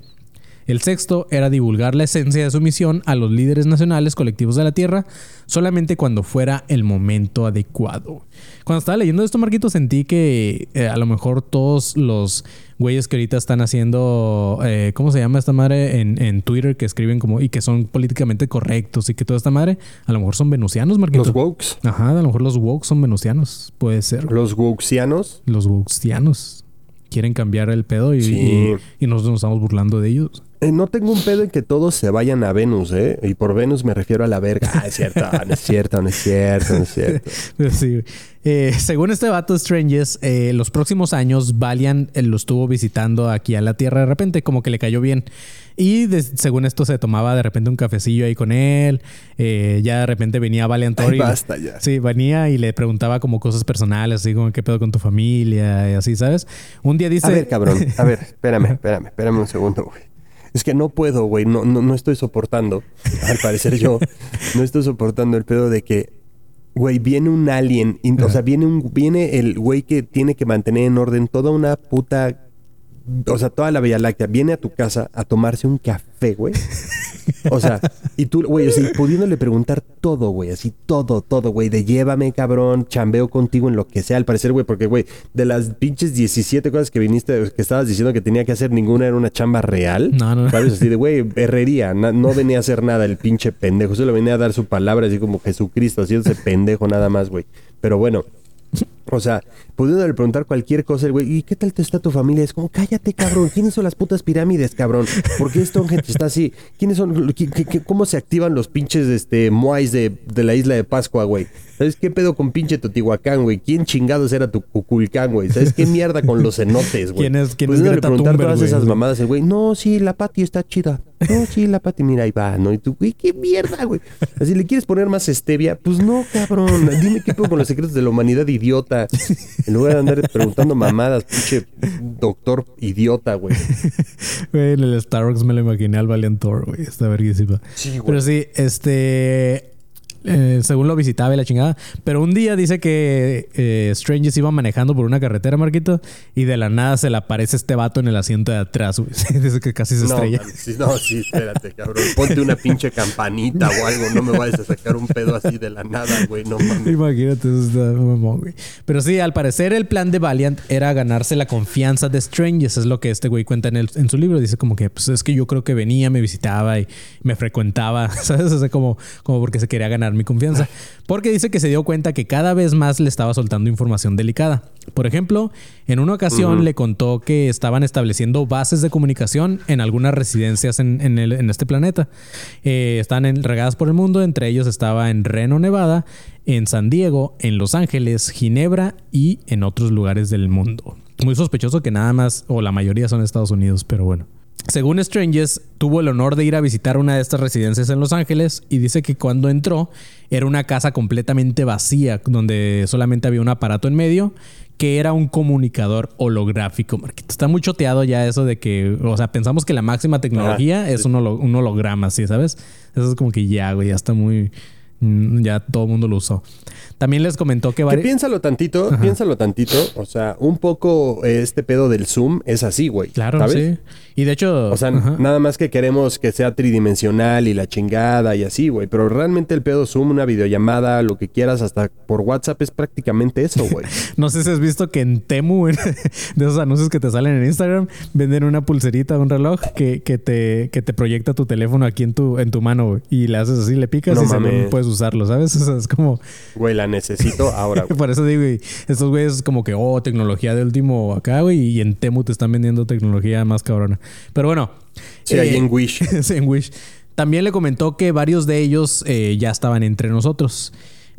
El sexto era divulgar la esencia de su misión a los líderes nacionales colectivos de la Tierra solamente cuando fuera el momento adecuado. Cuando estaba leyendo esto, Marquito, sentí que eh, a lo mejor todos los güeyes que ahorita están haciendo, eh, ¿cómo se llama esta madre? En, en Twitter, que escriben como y que son políticamente correctos y que toda esta madre, a lo mejor son venusianos, Marquito. Los wokes. Ajá, a lo mejor los woke son venusianos, puede ser. Los wokesianos. Los wokesianos quieren cambiar el pedo y, Sí. y- y nosotros nos estamos burlando de ellos. Eh, no tengo un pedo en que todos se vayan a Venus, ¿eh? Y por Venus me refiero a la verga. Ah, es cierto, no es cierto, no es cierto, no es cierto. *laughs* Sí. Eh, según este vato Stranges, eh, los próximos años Valiant eh, lo estuvo visitando aquí a la Tierra de repente, como que le cayó bien. Y de- según esto se tomaba de repente un cafecillo ahí con él. eh, ya de repente venía Valiant Ay, basta ya. Sí, venía y le preguntaba como cosas personales, así como qué pedo con tu familia y así, ¿sabes? Un día dice... A ver, cabrón, a ver, espérame, espérame, espérame un segundo, güey. Es que no puedo, güey, no, no, no estoy soportando, al parecer yo, *laughs* no estoy soportando el pedo de que, güey, viene un alien, o sea, viene, un, viene el güey que tiene que mantener en orden toda una puta, o sea, toda la Vía Láctea, viene a tu casa a tomarse un café, güey. O sea, y tú, güey, así, pudiéndole preguntar todo, güey, así todo, todo, güey, de llévame, cabrón, chambeo contigo en lo que sea, al parecer, güey, porque, güey, de las pinches 17 cosas que viniste, que estabas diciendo que tenía que hacer, ninguna era una chamba real. No, no, no. ¿Sabes? Así de, güey, herrería, na- no venía a hacer nada el pinche pendejo, solo venía a dar su palabra, así como Jesucristo, haciéndose pendejo nada más, güey. Pero bueno, o sea, pudiéndole preguntar cualquier cosa, el güey, ¿y qué tal te está tu familia? Es como, cállate, cabrón. ¿Quiénes son las putas pirámides, cabrón? ¿Por qué Stonehenge está así? ¿Quiénes son? ¿Qué- ¿Cómo se activan los pinches este, moais de, de la isla de Pascua, güey? ¿Sabes qué pedo con pinche Totihuacán, güey? ¿Quién chingados era tu Cuculcán, güey? ¿Sabes qué mierda con los cenotes, güey? ¿Quién es- quién es Greta preguntar Thunberg, todas güey? esas mamadas, el güey, no, sí, la Pati está chida. No, sí, la Pati, mira, ahí va, ¿no? Y tú, güey, qué mierda, güey. Así, ¿le quieres poner más stevia? Pues no, cabrón. Dime qué puedo con los secretos de la humanidad, idiota. En lugar de andar preguntando mamadas, pinche doctor idiota, güey. Güey, en el Starbucks me lo imaginé al Valiant Tour, güey. Está verguísima. Sí, güey. Pero sí, este. Eh, según lo visitaba y la chingada. Pero un día dice que eh, Stranges iba manejando por una carretera, Marquito, y de la nada se le aparece este vato en el asiento de atrás, güey. *laughs* dice que casi se No, estrella. sí, no, sí, espérate, cabrón. Ponte una pinche campanita o algo. No me vayas a sacar un pedo así de la nada, güey. No mames. Imagínate, eso está mamón, güey. Pero sí, al parecer el plan de Valiant era ganarse la confianza de Stranges. Es lo que este güey cuenta en, el- en su libro. Dice como que, pues es que yo creo que venía, me visitaba y me frecuentaba, *laughs* ¿sabes? O sea, como, como porque se quería ganar mi confianza. Porque dice que se dio cuenta que cada vez más le estaba soltando información delicada. Por ejemplo, en una ocasión le contó que estaban estableciendo bases de comunicación en algunas residencias en, en el- en este planeta. Eh, están en- regadas por el mundo, entre ellos estaba en Reno, Nevada, en San Diego, en Los Ángeles, Ginebra y en otros lugares del mundo. Muy sospechoso que nada más, o la mayoría son Estados Unidos, pero bueno. Según Stranges, tuvo el honor de ir a visitar una de estas residencias en Los Ángeles y dice que cuando entró era una casa completamente vacía, donde solamente había un aparato en medio que era un comunicador holográfico. Está muy choteado ya eso de que, o sea, pensamos que la máxima tecnología es un holograma, ¿sí? ¿Sabes? Eso es como que ya, güey, ya está muy... mm, Ya todo el mundo lo usó. También les comentó que... Que vari- piénsalo tantito, piénsalo tantito. O sea, un poco este pedo del Zoom es así, güey. Claro, ¿sabes? sí. Y de hecho... O sea, ajá. nada más que queremos que sea tridimensional y la chingada y así, güey. Pero realmente el pedo Zoom, una videollamada, lo que quieras, hasta por WhatsApp es prácticamente eso, güey. *laughs* No sé si has visto que en Temu, *laughs* de esos anuncios que te salen en Instagram, venden una pulserita, un reloj que, que te, que te proyecta tu teléfono aquí en tu, en tu mano güey, y le haces así, le picas No y se mames. puedes usarlo, ¿sabes? *laughs* O sea, es como... Güey, la necesito ahora, güey. *laughs* Por eso digo, güey, estos güeyes como que, oh, tecnología de último acá, güey, y en Temu te están vendiendo tecnología más cabrona. Pero bueno. Sí, ahí en Wish. *laughs* sí, en Wish. También le comentó que varios de ellos eh, ya estaban entre nosotros.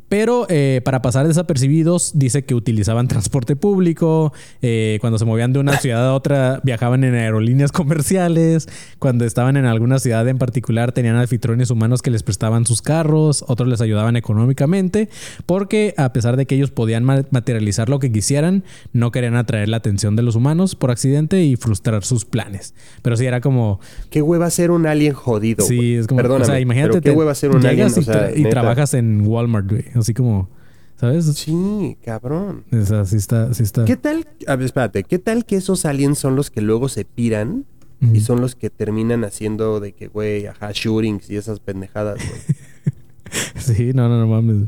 Pero eh, para pasar desapercibidos, dice que utilizaban transporte público. eh, cuando se movían de una ciudad a otra, viajaban en aerolíneas comerciales. Cuando estaban en alguna ciudad en particular, tenían anfitriones humanos que les prestaban sus carros. Otros les ayudaban económicamente. Porque a pesar de que ellos podían ma- materializar lo que quisieran, no querían atraer la atención de los humanos por accidente y frustrar sus planes. Pero sí era como, ¿Qué hueva ser un alien jodido, Sí, es como. Perdóname, o sea, imagínate. ¿qué hueva ser un alien? O y, trabajas en Walmart, güey. Así como. ¿Sabes? Sí, cabrón. O sea, sí está. Sí está. ¿Qué tal? A ver, espérate. ¿Qué tal que esos aliens son los que luego se piran y son los que terminan haciendo de que, güey, ajá, shootings y esas pendejadas, güey? *laughs* Sí, no, no, no mames.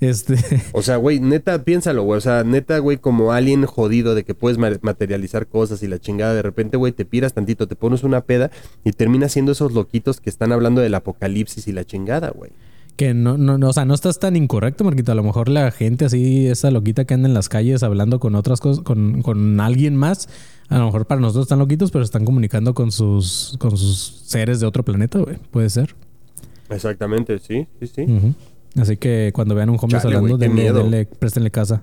Este. *laughs* O sea, güey, neta, piénsalo, güey. O sea, neta, güey, como alien jodido de que puedes ma- materializar cosas y la chingada. De repente, güey, te piras tantito, te pones una peda y terminas siendo esos loquitos que están hablando del apocalipsis y la chingada, güey. Que no, no, no, o sea, no estás tan incorrecto, Marquito. A lo mejor la gente así, esa loquita que anda en las calles hablando con otras cosas, con, con alguien más, a lo mejor para nosotros están loquitos, pero están comunicando con sus, con sus seres de otro planeta, güey. Puede ser. Exactamente, sí, sí, sí. Así que cuando vean un homeless Chale, hablando, denle, denle- préstenle casa.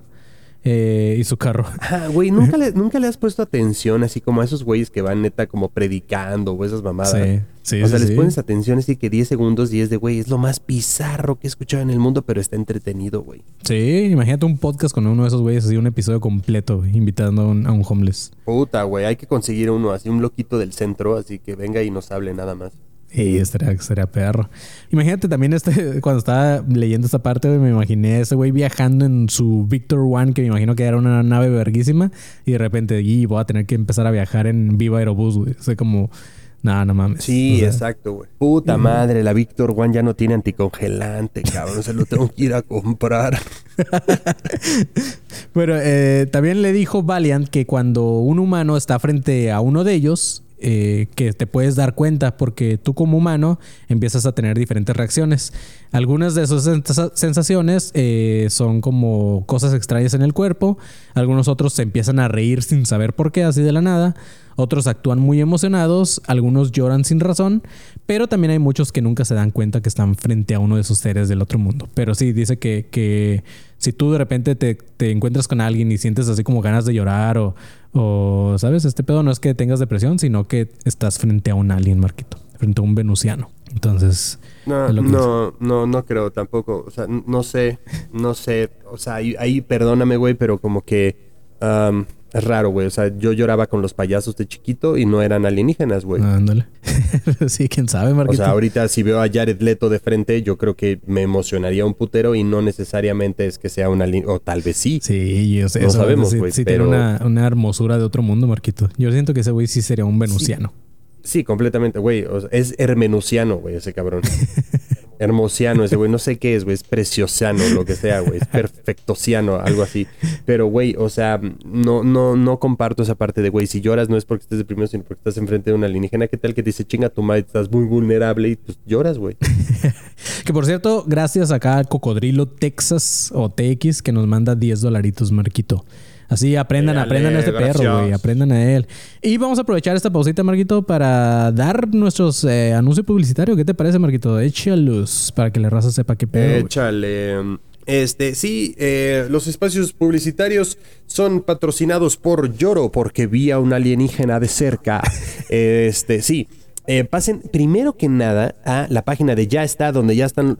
Eh, y su carro. *laughs* Ah, güey, ¿nunca *laughs* le, nunca le has puesto atención así como a esos güeyes que van neta como predicando o esas mamadas. Sí, sí, o sea, sí, les sí. pones atención así que 10 segundos y es de, güey, es lo más bizarro que he escuchado en el mundo, pero está entretenido, güey. Sí, imagínate un podcast con uno de esos güeyes, así un episodio completo, invitando a un, a un homeless. Puta, güey, hay que conseguir uno así, un loquito del centro, así que venga y nos hable nada más. *laughs* Y estaría, estaría perro. Imagínate también este, *laughs* cuando estaba leyendo esta parte, me imaginé a ese güey viajando en su Victor One, que me imagino que era una nave verguísima, y de repente, y voy a tener que empezar a viajar en Viva Aerobús, güey. O sea, como, no, no mames. Sí, O sea, exacto, güey. Puta madre, la Victor One ya no tiene anticongelante, cabrón, se lo tengo que ir a comprar. *laughs* Pero eh, también le dijo Valiant que cuando un humano está frente a uno de ellos, eh, que te puedes dar cuenta porque tú como humano empiezas a tener diferentes reacciones. Algunas de esas sens- sensaciones eh, son como cosas extrañas en el cuerpo, algunos otros se empiezan a reír sin saber por qué, así de la nada. Otros actúan muy emocionados, algunos lloran sin razón, pero también hay muchos que nunca se dan cuenta que están frente a uno de esos seres del otro mundo. Pero sí, dice que, que si tú de repente te, te encuentras con alguien y sientes así como ganas de llorar o, o, ¿sabes? Este pedo no es que tengas depresión, sino que estás frente a un alien, Marquito. frente a un venusiano. Entonces... No, no, no, no creo tampoco. O sea, no sé, no sé. O sea, ahí, perdóname, güey, pero como que... Es raro, güey. O sea, yo lloraba con los payasos de chiquito y no eran alienígenas, güey. Ándale. *laughs* sí, quién sabe, Marquito. O sea, ahorita si veo a Jared Leto de frente, yo creo que me emocionaría un putero y no necesariamente es que sea un alienígena. O tal vez sí. Sí, yo sé. No sabemos, güey. Sí, tiene una, una, hermosura de otro mundo, Marquito. Yo siento que ese güey sí sería un venusiano. Sí, completamente, güey. es hermenuciano, güey, ese cabrón. *laughs* Hermosiano ese güey, no sé qué es, güey, es preciosano, lo que sea, güey, es perfectociano, algo así. Pero, güey, o sea, no, no, no comparto esa parte de, güey, si lloras no es porque estés deprimido, sino porque estás enfrente de una alienígena. ¿Qué tal que te dice, chinga tu madre, estás muy vulnerable y pues lloras, güey? *laughs* que por cierto, gracias acá al Cocodrilo Texas o TX que nos manda 10 dolaritos, Marquito. Así aprendan, aprendan a este perro, güey. Aprendan a él. Y vamos a aprovechar esta pausita, Marquito, para dar nuestros eh, anuncios publicitarios. ¿Qué te parece, Marquito? Echa luz para que la raza sepa qué pedo. Échale. Este, sí, eh, los espacios publicitarios son patrocinados por Lloro porque vi a un alienígena de cerca. *laughs* este, sí. Eh, pasen primero que nada a la página de Ya está, donde ya están,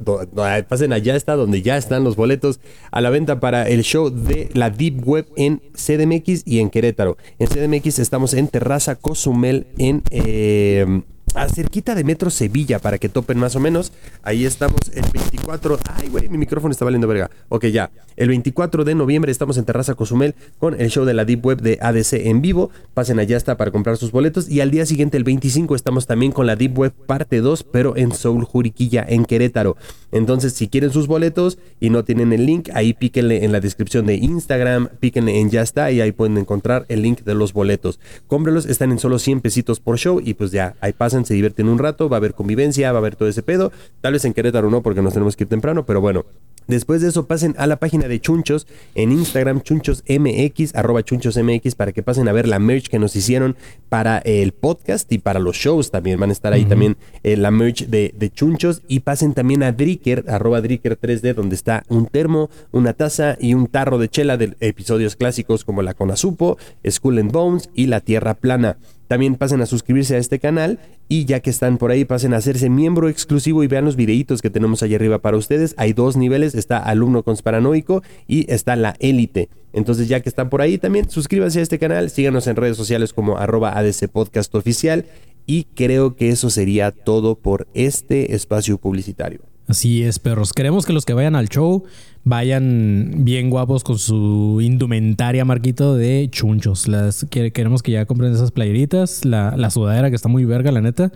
pasen a Ya está, donde ya están los boletos a la venta para el show de la Deep Web en CDMX y en Querétaro. En CDMX estamos en Terraza Cozumel en... Eh, a cerquita de Metro Sevilla para que topen más o menos. Ahí estamos el 24. Ay, güey, mi micrófono está valiendo verga. Ok, ya. El 24 de noviembre estamos en Terraza Cozumel con el show de la Deep Web de ADC en vivo. Pasen allá hasta para comprar sus boletos. Y al día siguiente, el 25, estamos también con la Deep Web parte 2, pero en Soul Juriquilla, en Querétaro. Entonces, si quieren sus boletos y no tienen el link, ahí píquenle en la descripción de Instagram, píquenle en Ya está y ahí pueden encontrar el link de los boletos. Cómprelos, están en solo 100 pesitos por show y pues ya, ahí pasen se divierten un rato, va a haber convivencia, va a haber todo ese pedo. Tal vez en Querétaro no, porque nos tenemos que ir temprano, pero bueno. Después de eso pasen a la página de Chunchos en Instagram, chunchosmx, arroba chunchosmx, para que pasen a ver la merch que nos hicieron para el podcast y para los shows también. Van a estar ahí también eh, la merch de, de, Chunchos y pasen también a Dricker, arroba Dricker 3D, donde está un termo, una taza y un tarro de chela de episodios clásicos como La Conazupo, Skull and Bones y La Tierra Plana. También pasen a suscribirse a este canal y ya que están por ahí pasen a hacerse miembro exclusivo y vean los videitos que tenemos ahí arriba para ustedes. Hay dos niveles, está alumno consparanoico y está la élite. Entonces ya que están por ahí también suscríbanse a este canal, síganos en redes sociales como arroba ADC Podcast Oficial y creo que eso sería todo por este espacio publicitario. Así es, perros. Queremos que los que vayan al show vayan bien guapos con su indumentaria, Marquito, de chunchos. Las, queremos que ya compren esas playeritas, la, la sudadera que está muy verga, la neta.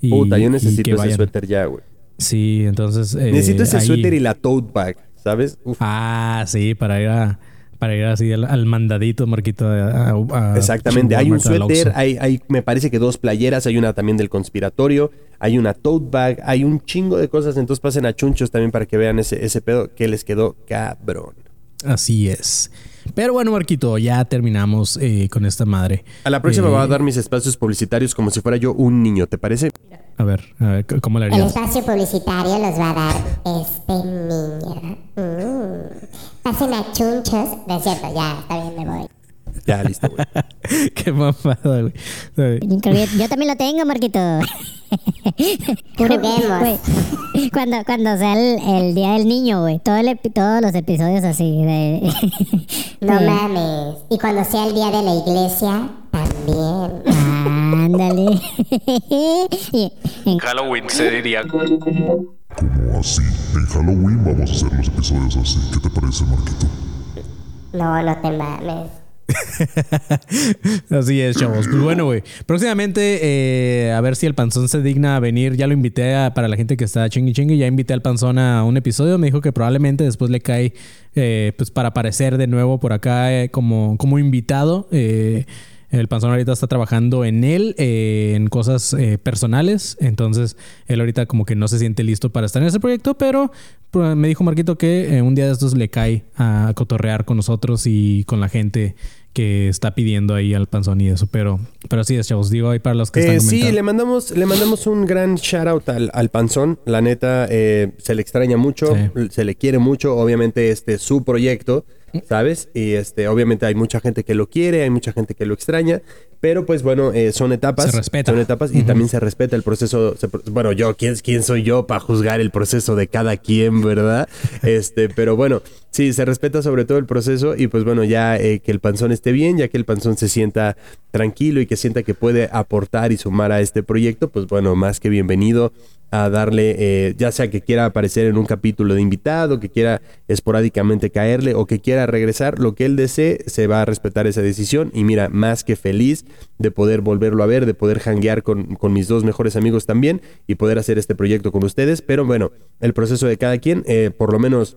Y, Puta, yo necesito ese suéter ya, güey. Sí, entonces... Eh, necesito ese suéter y la tote bag, ¿sabes? Ah, sí, para ir a para ir así al, mandadito, Marquito. Exactamente. Hay un suéter, hay, hay, me parece que dos playeras, hay una también del conspiratorio, hay una tote bag, hay un chingo de cosas. Entonces pasen a chunchos también para que vean ese, ese pedo que les quedó cabrón. Así es. Pero bueno, Marquito, ya terminamos eh, con esta madre. A la próxima voy a eh, dar mis espacios publicitarios como si fuera yo un niño, ¿te parece? A ver, a ver ¿cómo le harías? El espacio publicitario los va a dar este niño. Mm. Pasen a chunchos. De cierto, ya, está bien, me voy. *laughs* Ya, listo, güey. *laughs* Qué mamada, güey. Yo también lo tengo, Marquito. *laughs* Juguemos. Cuando, cuando sea el, Día del Niño, güey. Todo todos los episodios así de... no mames. Y cuando sea el Día de la Iglesia, también. Ándale. en Halloween se diría... Como así. En Halloween vamos a hacer los episodios así. ¿Qué te parece, Marquito? No, no te mames. *laughs* Así es, chavos. Pues bueno, güey. Próximamente, eh, a ver si el panzón se digna a venir. Ya lo invité para la gente que está chingui chingui. Ya invité al panzón a un episodio. Me dijo que probablemente después le cae eh, pues para aparecer de nuevo por acá eh, como, como invitado. El panzón ahorita está trabajando en él, en cosas personales. Entonces, él ahorita como que no se siente listo para estar en ese proyecto, pero me dijo Marquito que un día de estos le cae a cotorrear con nosotros y con la gente que está pidiendo ahí al panzón y eso. Pero, pero así es, chavos. Digo ahí para los que están Eh, sí, le mandamos, le mandamos un gran shout out al, al panzón. La neta, eh, se le extraña mucho, Sí. se le quiere mucho. Obviamente, este es su proyecto, ¿sabes? Y este, obviamente hay mucha gente que lo quiere, hay mucha gente que lo extraña. Pero pues bueno, eh, son etapas. Se respeta. Son etapas y también se respeta el proceso. se- bueno, yo, ¿quién, ¿quién soy yo para juzgar el proceso de cada quien, verdad? *laughs* Este, pero bueno, sí, se respeta sobre todo el proceso y pues bueno, ya eh, que el panzón esté bien, ya que el panzón se sienta tranquilo y que sienta que puede aportar y sumar a este proyecto, pues bueno, más que bienvenido a darle, eh, ya sea que quiera aparecer en un capítulo de invitado, que quiera esporádicamente caerle o que quiera regresar, lo que él desee, se va a respetar esa decisión. Y mira, más que feliz de poder volverlo a ver, de poder hanguear con, con mis dos mejores amigos también y poder hacer este proyecto con ustedes, pero bueno, el proceso de cada quien, eh, por lo menos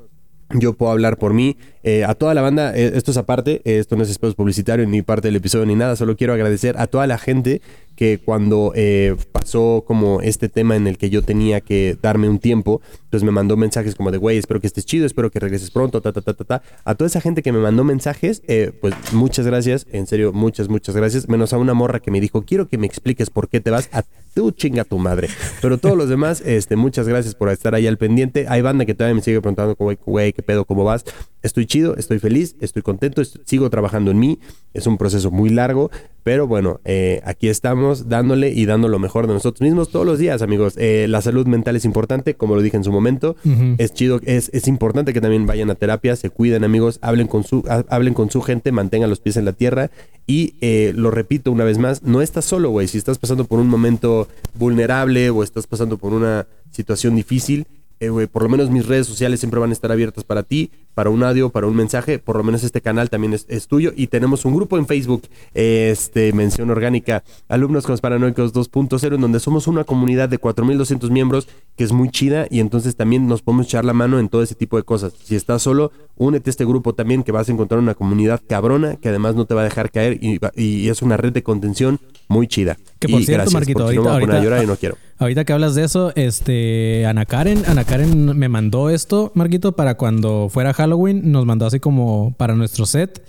yo puedo hablar por mí. Eh, a toda la banda, eh, esto es aparte, eh, esto no es espacio publicitario ni parte del episodio ni nada, solo quiero agradecer a toda la gente que cuando eh, pasó como este tema en el que yo tenía que darme un tiempo, pues me mandó mensajes como de, güey, espero que estés chido, espero que regreses pronto, ta, ta, ta, ta, ta. A toda esa gente que me mandó mensajes, eh, pues muchas gracias, en serio, muchas, muchas gracias. Menos a una morra que me dijo, quiero que me expliques por qué te vas a tú chinga tu madre. Pero todos los demás, este, muchas gracias por estar ahí al pendiente. Hay banda que todavía me sigue preguntando, güey, ¿qué pedo? ¿Cómo vas? Estoy chido, estoy feliz, estoy contento, sigo trabajando en mí. Es un proceso muy largo, pero bueno, eh, aquí estamos dándole y dando lo mejor de nosotros mismos todos los días, amigos. Eh, la salud mental es importante, como lo dije en su momento. Es chido, es, es importante que también vayan a terapia, se cuiden, amigos, hablen con su, ha- hablen con su gente, mantengan los pies en la tierra. Y eh, lo repito una vez más, no estás solo, güey. Si estás pasando por un momento vulnerable o estás pasando por una situación difícil, eh, güey, por lo menos mis redes sociales siempre van a estar abiertas para ti, para un audio, para un mensaje. Por lo menos este canal también es, es tuyo. Y tenemos un grupo en Facebook, este, mención orgánica, Alumnos con los Paranoicos 2.0, en donde somos una comunidad de 4.200 miembros que es muy chida y entonces también nos podemos echar la mano en todo ese tipo de cosas. Si estás solo, únete a este grupo también que vas a encontrar una comunidad cabrona que además no te va a dejar caer y, y es una red de contención muy chida. Que por Y cierto, gracias, Marquito, no ahorita- a a ahorita- llorar y no quiero. Ahorita que hablas de eso, este, Ana Karen, Ana Karen me mandó esto, Marquito, para cuando fuera Halloween, nos mandó así como para nuestro set,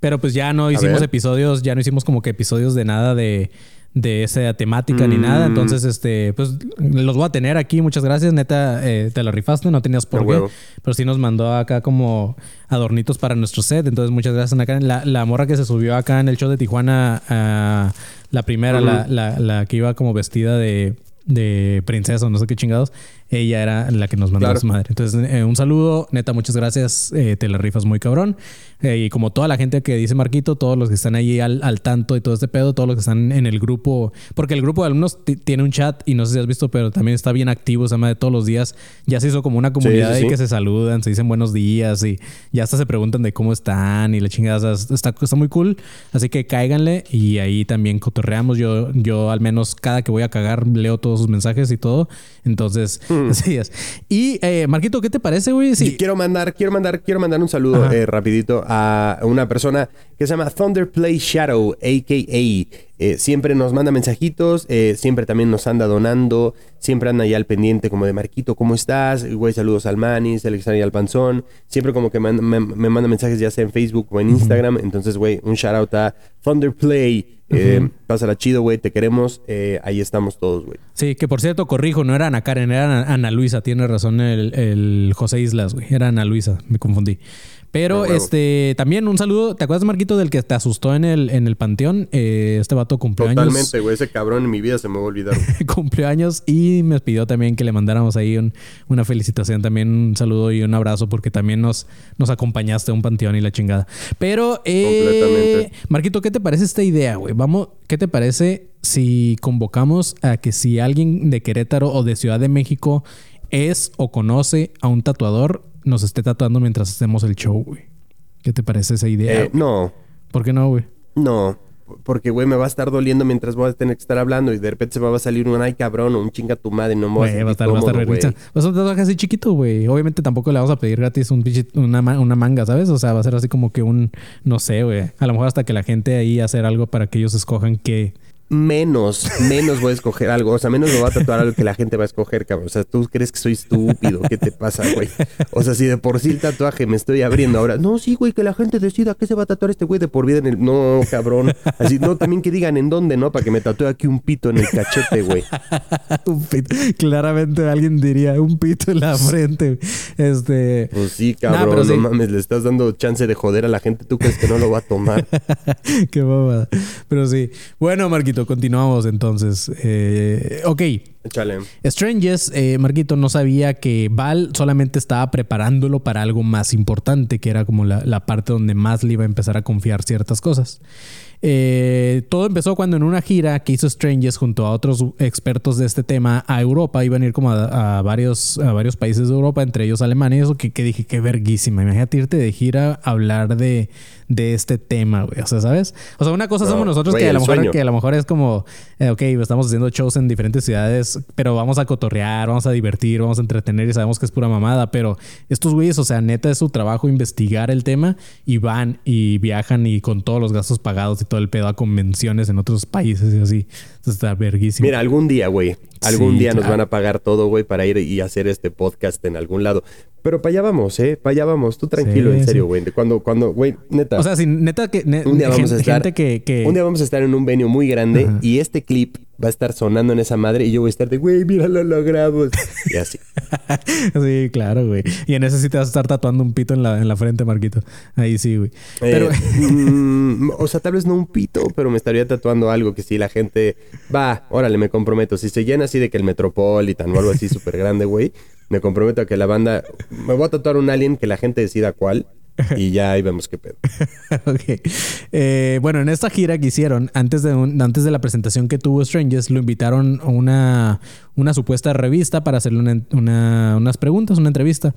pero pues ya no hicimos episodios, ya no hicimos como que episodios de nada de, de esa temática ni nada, Mm. entonces, este, pues los voy a tener aquí, muchas gracias, neta, eh, te la rifaste, no tenías por qué, pero sí nos mandó acá como adornitos para nuestro set, entonces muchas gracias, Ana Karen, la, la morra que se subió acá en el show de Tijuana, ah, la primera, la, la- la que iba como vestida de, de princesa o no sé qué chingados, ella era la que nos mandó Claro. a su madre. Entonces, eh, un saludo, neta, muchas gracias, eh, te la rifas muy cabrón. Eh, y como toda la gente que dice Marquito, todos los que están ahí al, al tanto y todo este pedo, todos los que están en el grupo, porque el grupo de alumnos ti- tiene un chat y no sé si has visto, pero también está bien activo, se llama de todos los días. Ya se hizo como una comunidad sí, ahí sí. que se saludan, se dicen buenos días y ya hasta se preguntan de cómo están y la chingada. O sea, está, está muy cool. Así que cáiganle y ahí también cotorreamos. Yo, yo al menos cada que voy a cagar leo todos sus mensajes y todo. Entonces, *laughs* así es. Y eh, Marquito, ¿qué te parece, güey? Sí. quiero mandar, quiero mandar, quiero mandar un saludo eh, rapidito a una persona que se llama Thunderplay Shadow, a.k.a. eh, siempre nos manda mensajitos, eh, siempre también nos anda donando, siempre anda ahí al pendiente como de Marquito, ¿cómo estás? Güey, saludos al Manis, al extraño al Panzón. Siempre como que me, me manda mensajes ya sea en Facebook o en Instagram. Entonces, güey, un shout out a Thunderplay. Eh, Pásala chido, güey, te queremos. eh, ahí estamos todos, güey. Sí, que por cierto, corrijo, no era Ana Karen, era Ana, Ana Luisa. Tiene razón el, el José Islas, güey. Era Ana Luisa, me confundí. Pero este también un saludo. ¿Te acuerdas, Marquito, del que te asustó en el, en el panteón? Eh, este vato cumplió años. Totalmente, güey. Ese cabrón en mi vida se me va a olvidar. *laughs* cumplió años y me pidió también que le mandáramos ahí un- una felicitación, también un saludo y un abrazo porque también nos, nos acompañaste a un panteón y la chingada. Pero, eh, Completamente. Marquito, ¿qué te parece esta idea, güey? Vamos, ¿qué te parece si convocamos a que si alguien de Querétaro o de Ciudad de México es o conoce a un tatuador, nos esté tatuando mientras hacemos el show, güey? ¿Qué te parece esa idea? Eh, no, ¿Por qué no, güey? No, porque, güey, me va a estar doliendo mientras voy a tener que estar hablando y de repente se me va a salir un ay cabrón o un chinga tu madre, no me voy a va a estar, va a estar cómodo, re risa. güey. Va a tatuaje así chiquito, güey. Obviamente tampoco le vamos a pedir gratis un una, una manga, ¿sabes? O sea, va a ser así como que un, no sé, güey. A lo mejor hasta que la gente ahí hacer algo para que ellos escojan qué, menos, menos voy a escoger algo. O sea, menos me voy a tatuar algo que la gente va a escoger, cabrón. O sea, tú crees que soy estúpido. ¿Qué te pasa, güey? O sea, si de por sí el tatuaje me estoy abriendo ahora. No, sí, güey, que la gente decida qué se va a tatuar este güey de por vida en el. No, cabrón. Así, no, también que digan en dónde, ¿no? Para que me tatúe aquí un pito en el cachete, güey. un pito. Claramente alguien diría un pito en la frente. Este. Pues sí, cabrón. no mames, le estás dando chance de joder a la gente. ¿Tú crees que no lo va a tomar? *laughs* qué bobada. Pero sí. Bueno, Marquito continuamos entonces. Eh, ok. Échale. Strangers, eh, Marquito no sabía que Val solamente estaba preparándolo para algo más importante, que era como la, la parte donde más le iba a empezar a confiar ciertas cosas. Eh, todo empezó cuando en una gira que hizo Strangers junto a otros expertos de este tema a Europa, iban a ir como a, varios, a varios países de Europa, entre ellos Alemania, eso que, que dije, qué verguísima. Imagínate irte de gira a hablar de, de este tema, güey. O sea, ¿sabes? O sea, una cosa somos nosotros que, a lo mejor, que a lo mejor es como, eh, ok, estamos haciendo shows en diferentes ciudades, pero vamos a cotorrear, vamos a divertir, vamos a entretener y sabemos que es pura mamada, pero estos güeyes, o sea, neta es su trabajo investigar el tema y van y viajan y con todos los gastos pagados y todo el pedo a convenciones en otros países y así. Entonces está verguísimo. Mira, algún día, güey. Algún día nos van a pagar todo, güey, para ir y hacer este podcast en algún lado. Pero para allá vamos, ¿eh? Para allá vamos. Tú tranquilo, en serio, güey. Cuando, cuando, güey, neta. O sea, si neta que... un día vamos a estar... Que, Un día vamos a estar en un venue muy grande y este clip va a estar sonando en esa madre y yo voy a estar de, güey, mira, lo logramos. Y así. *laughs* sí, claro, güey. Y en ese sí te vas a estar tatuando un pito en la, en la frente, Marquito. Ahí sí, güey. Pero... Eh, *laughs* mm, o sea, tal vez no un pito, pero me estaría tatuando algo que si la gente va, órale, me comprometo. Si se llena así de que el Metropolitan o algo así *laughs* súper grande, güey, me comprometo a que la banda... Me voy a tatuar un alien que la gente decida cuál y ya ahí vemos qué pedo. *laughs* ok. Eh, bueno, en esta gira que hicieron, antes de, antes de la presentación que tuvo Strangers, lo invitaron a una, una supuesta revista para hacerle unas preguntas, una entrevista.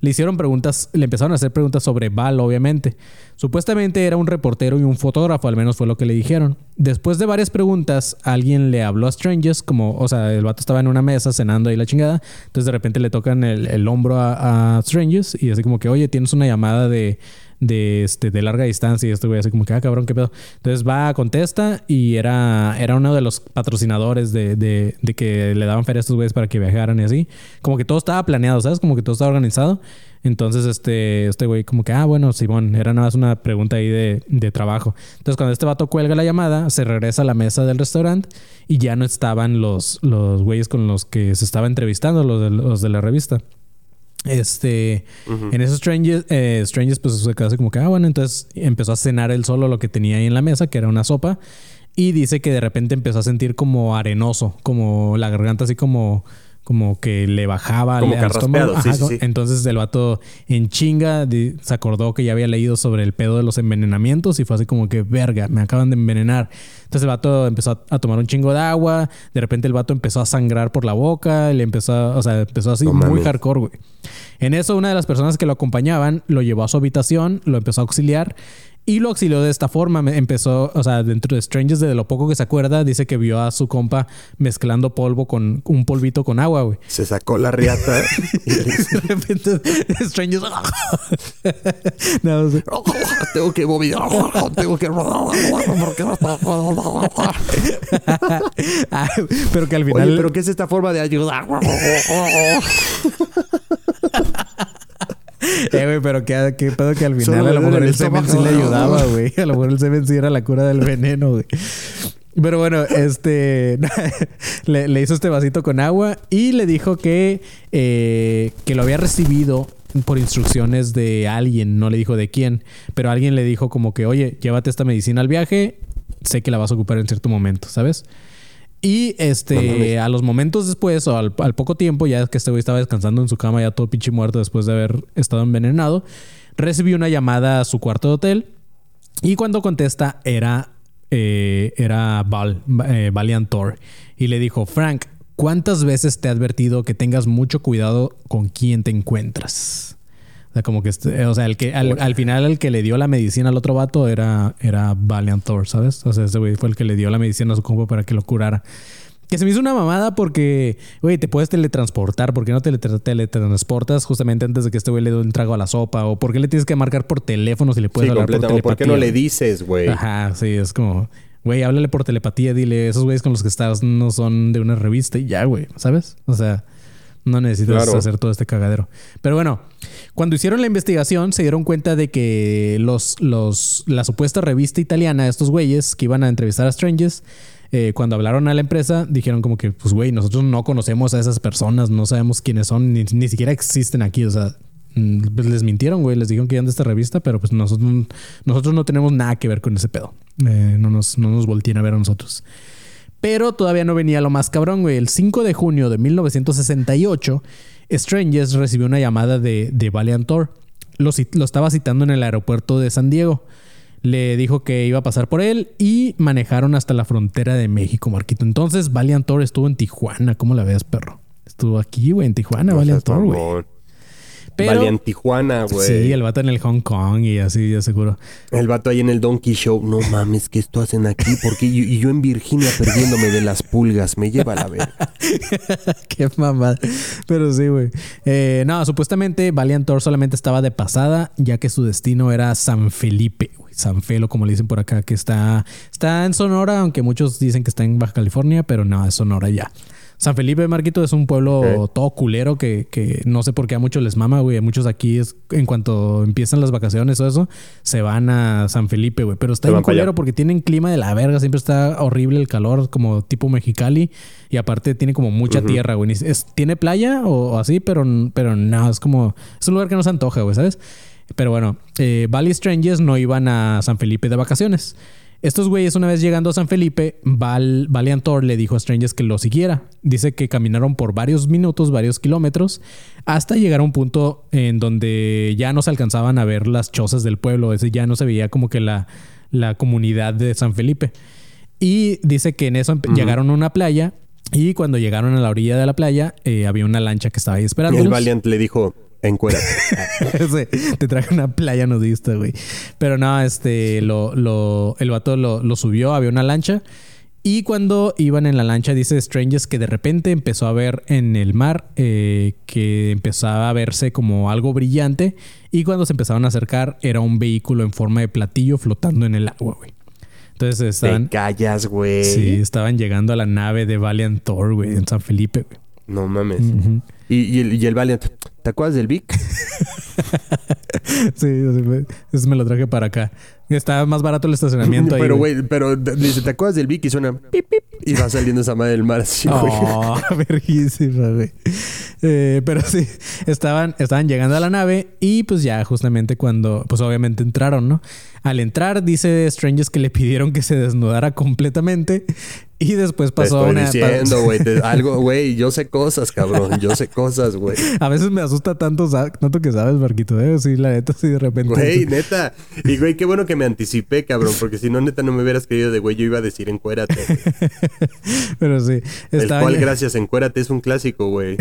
Le hicieron preguntas, le empezaron a hacer preguntas sobre Val, obviamente. Supuestamente era un reportero y un fotógrafo, al menos fue lo que le dijeron. Después de varias preguntas, alguien le habló a Strangers, como, o sea, el vato estaba en una mesa cenando ahí la chingada. Entonces de repente le tocan el, hombro a, a Strangers y así como que, oye, tienes una llamada de de, este, de larga distancia y esto güey así como que, ah, cabrón, qué pedo. Entonces va, contesta y era, era uno de los patrocinadores de, de, de que le daban feria a estos güeyes para que viajaran y así. Como que todo estaba planeado, ¿sabes? Como que todo estaba organizado. Entonces, este, este güey, como que, ah, bueno, Simón, era nada más una pregunta ahí de, de, trabajo. Entonces, cuando este vato cuelga la llamada, se regresa a la mesa del restaurante y ya no estaban los, los güeyes con los que se estaba entrevistando, los de, los de la revista. Este, en esos Strangers, eh, Strangers, pues se quedó así como que, ah, bueno, entonces empezó a cenar él solo lo que tenía ahí en la mesa, que era una sopa. Y dice que de repente empezó a sentir como arenoso, como la garganta así como como que le bajaba como al estómago. Entonces el vato en chinga se acordó que ya había leído sobre el pedo de los envenenamientos y fue así como que, verga, me acaban de envenenar. Entonces el vato empezó a, tomar un chingo de agua, de repente el vato empezó a sangrar por la boca, le empezó, o sea, empezó así muy hardcore, güey. En eso una de las personas que lo acompañaban lo llevó a su habitación, lo empezó a auxiliar y lo auxilió de esta forma. Empezó, o sea, dentro de Strangers, de lo poco que se acuerda, dice que vio a su compa mezclando polvo con un polvito con agua, güey. Se sacó la riata. *laughs* y de repente, Strangers. *laughs* no, *laughs* tengo que vomitar. tengo que. pero que al final. Oye, pero ¿qué es esta forma de ayudar? *laughs* Eh, güey, pero qué, qué pedo que al final a lo mejor el semen sí le ayudaba, güey. A lo mejor el semen sí era la cura del veneno, güey. Pero bueno, este *laughs* le, hizo este vasito con agua y le dijo que, eh, que lo había recibido por instrucciones de alguien, no le dijo de quién, pero alguien le dijo como que, oye, llévate esta medicina al viaje, sé que la vas a ocupar en cierto momento, ¿sabes? Y este, a los momentos después, o al, poco tiempo, ya que este güey estaba descansando en su cama, ya todo pinche muerto después de haber estado envenenado, recibió una llamada a su cuarto de hotel. Y cuando contesta, era, eh, era Val, eh, Valiantor. Y le dijo: Frank, ¿cuántas veces te he advertido que tengas mucho cuidado con quién te encuentras? O sea, como que, este, o sea, el que al, final el que le dio la medicina al otro vato era, era Valiant Thor, ¿sabes? O sea, ese güey fue el que le dio la medicina a su compa para que lo curara. Que se me hizo una mamada porque, güey, te puedes teletransportar. ¿Por qué no te teletransportas justamente antes de que este güey le dé un trago a la sopa? ¿O por qué le tienes que marcar por teléfono si le puedes hablar por telepatía? ¿Por qué no le dices, güey? Ajá, sí, es como... güey, háblale por telepatía, dile, esos güeyes con los que estás no son de una revista y ya, güey, ¿sabes? O sea, no necesitas hacer todo este cagadero. Pero bueno, cuando hicieron la investigación se dieron cuenta de que los, los, la supuesta revista italiana, estos güeyes que iban a entrevistar a Strangers, eh, cuando hablaron a la empresa, dijeron como que, pues, güey, nosotros no conocemos a esas personas, no sabemos quiénes son, ni, ni siquiera existen aquí, o sea, mm, pues les mintieron, güey, les dijeron que iban de esta revista, pero pues nosotros, nosotros no tenemos nada que ver con ese pedo. Eh, no, nos, no nos volteen a ver a nosotros. Pero todavía no venía lo más cabrón, güey. El 5 de junio de 1968, Strangers recibió una llamada de, de Valiant Thor. Lo, lo estaba citando en el aeropuerto de San Diego le dijo que iba a pasar por él y manejaron hasta la frontera de México, Marquito. Entonces, Valiant Thor estuvo en Tijuana. ¿Cómo la ves, perro? Estuvo aquí, güey, en Tijuana, Valiant Thor, güey. Valiant Tijuana, güey. Sí, el vato en el Hong Kong y así, ya seguro. El vato ahí en el Donkey Show. No mames, ¿qué esto hacen aquí? Porque y yo en Virginia perdiéndome de las pulgas. Me lleva a la verga. *laughs* Qué mamada. Pero sí, güey. Eh, no, supuestamente Valiant Thor solamente estaba de pasada, ya que su destino era San Felipe, güey. San Felo, como le dicen por acá, que está, está en Sonora, aunque muchos dicen que está en Baja California, pero no, es Sonora ya. San Felipe, Marquito, es un pueblo todo culero que, que, no sé por qué a muchos les mama, güey. A muchos aquí, es, en cuanto empiezan las vacaciones o eso, se van a San Felipe, güey. Pero está bien culero porque tienen clima de la verga. Siempre está horrible el calor, como tipo Mexicali. Y aparte tiene como mucha tierra, güey. tiene playa o, así, pero, pero no, es como... Es un lugar que no se antoja, güey, ¿sabes? Pero bueno, eh, Valley Strangers no iban a San Felipe de vacaciones. Estos güeyes, una vez llegando a San Felipe, Val, Valiant Thor le dijo a Strangers que lo siguiera. Dice que caminaron por varios minutos, varios kilómetros, hasta llegar a un punto en donde ya no se alcanzaban a ver las chozas del pueblo. Ese ya no se veía como que la, la comunidad de San Felipe. Y dice que en eso llegaron a una playa y cuando llegaron a la orilla de la playa eh, había una lancha que estaba ahí esperando. El Valiant le dijo, Encuérate. *laughs* te traje una playa nudista, güey. Pero no, este, lo, lo, el vato lo, lo, subió, había una lancha. Y cuando iban en la lancha, dice Strangers que de repente empezó a ver en el mar eh, que empezaba a verse como algo brillante. Y cuando se empezaron a acercar, era un vehículo en forma de platillo flotando en el agua, güey. Entonces estaban. Te callas, güey. Sí, estaban llegando a la nave de Valiant Thor, güey, en San Felipe, güey. No mames. Y, el, y el Valiant, ¿te acuerdas del Vic? *laughs* sí, eso me lo traje para acá. Está más barato el estacionamiento pero, güey, pero dice, ¿te acuerdas del Vic? Y suena pip, pip, y va saliendo esa madre del mar así, Oh, *laughs* verguísima, güey. Eh, pero sí, estaban, estaban llegando a la nave y pues ya justamente cuando, pues obviamente entraron, ¿no? Al entrar, dice Strangers que le pidieron que se desnudara completamente y después pasó Te estoy diciendo, güey, *laughs* algo, güey, yo sé cosas, cabrón, yo sé cosas, güey. A veces me asusta tanto, tanto que sabes, Barquito, ¿eh? Sí, la neta, sí, de repente. Güey, neta. Y, güey, qué bueno que me anticipé, cabrón, porque si no, neta, no me hubieras querido de güey, yo iba a decir encuérate. *laughs* Pero sí. El cual, gracias, encuérate es un clásico, güey.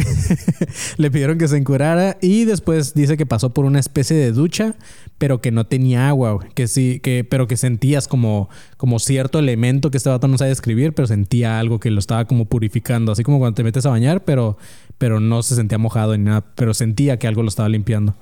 *laughs* Le pidieron que se encuerara y después dice que pasó por una especie de ducha, pero que no tenía agua, güey. Que sí, que, pero que sentías como, como cierto elemento que este vato no sabe describir, pero sentía algo que lo estaba como purificando, así como cuando te metes a bañar, pero, pero no se sentía mojado ni nada, pero sentía que algo lo estaba limpiando.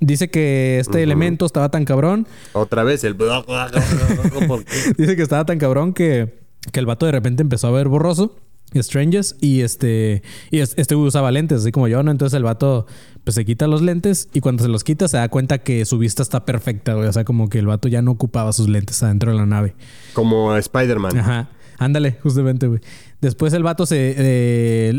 Dice que este elemento estaba tan cabrón. Otra vez el. *laughs* *laughs* Dice que estaba tan cabrón que, que el vato de repente empezó a ver borroso. Strangers y este y este usaba lentes así como yo no entonces el vato pues se quita los lentes y cuando se los quita se da cuenta que su vista está perfecta güey. o sea como que el vato ya no ocupaba sus lentes adentro de la nave como Spider-Man ajá Ándale, justamente, güey. Después el vato se eh,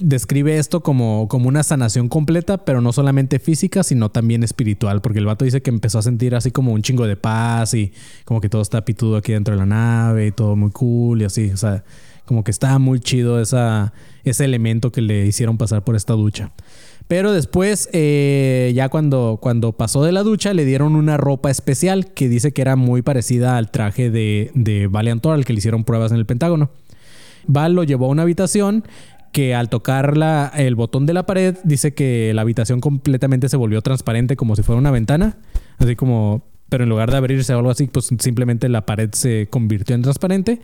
describe esto como, como una sanación completa, pero no solamente física, sino también espiritual, porque el vato dice que empezó a sentir así como un chingo de paz y como que todo está pitudo aquí dentro de la nave y todo muy cool y así, o sea, como que estaba muy chido esa, ese elemento que le hicieron pasar por esta ducha. Pero después, eh, ya cuando, cuando pasó de la ducha, le dieron una ropa especial que dice que era muy parecida al traje de, de Valiant al que le hicieron pruebas en el Pentágono. Val lo llevó a una habitación que al tocar la, el botón de la pared dice que la habitación completamente se volvió transparente como si fuera una ventana. Así como, pero en lugar de abrirse o algo así, pues simplemente la pared se convirtió en transparente.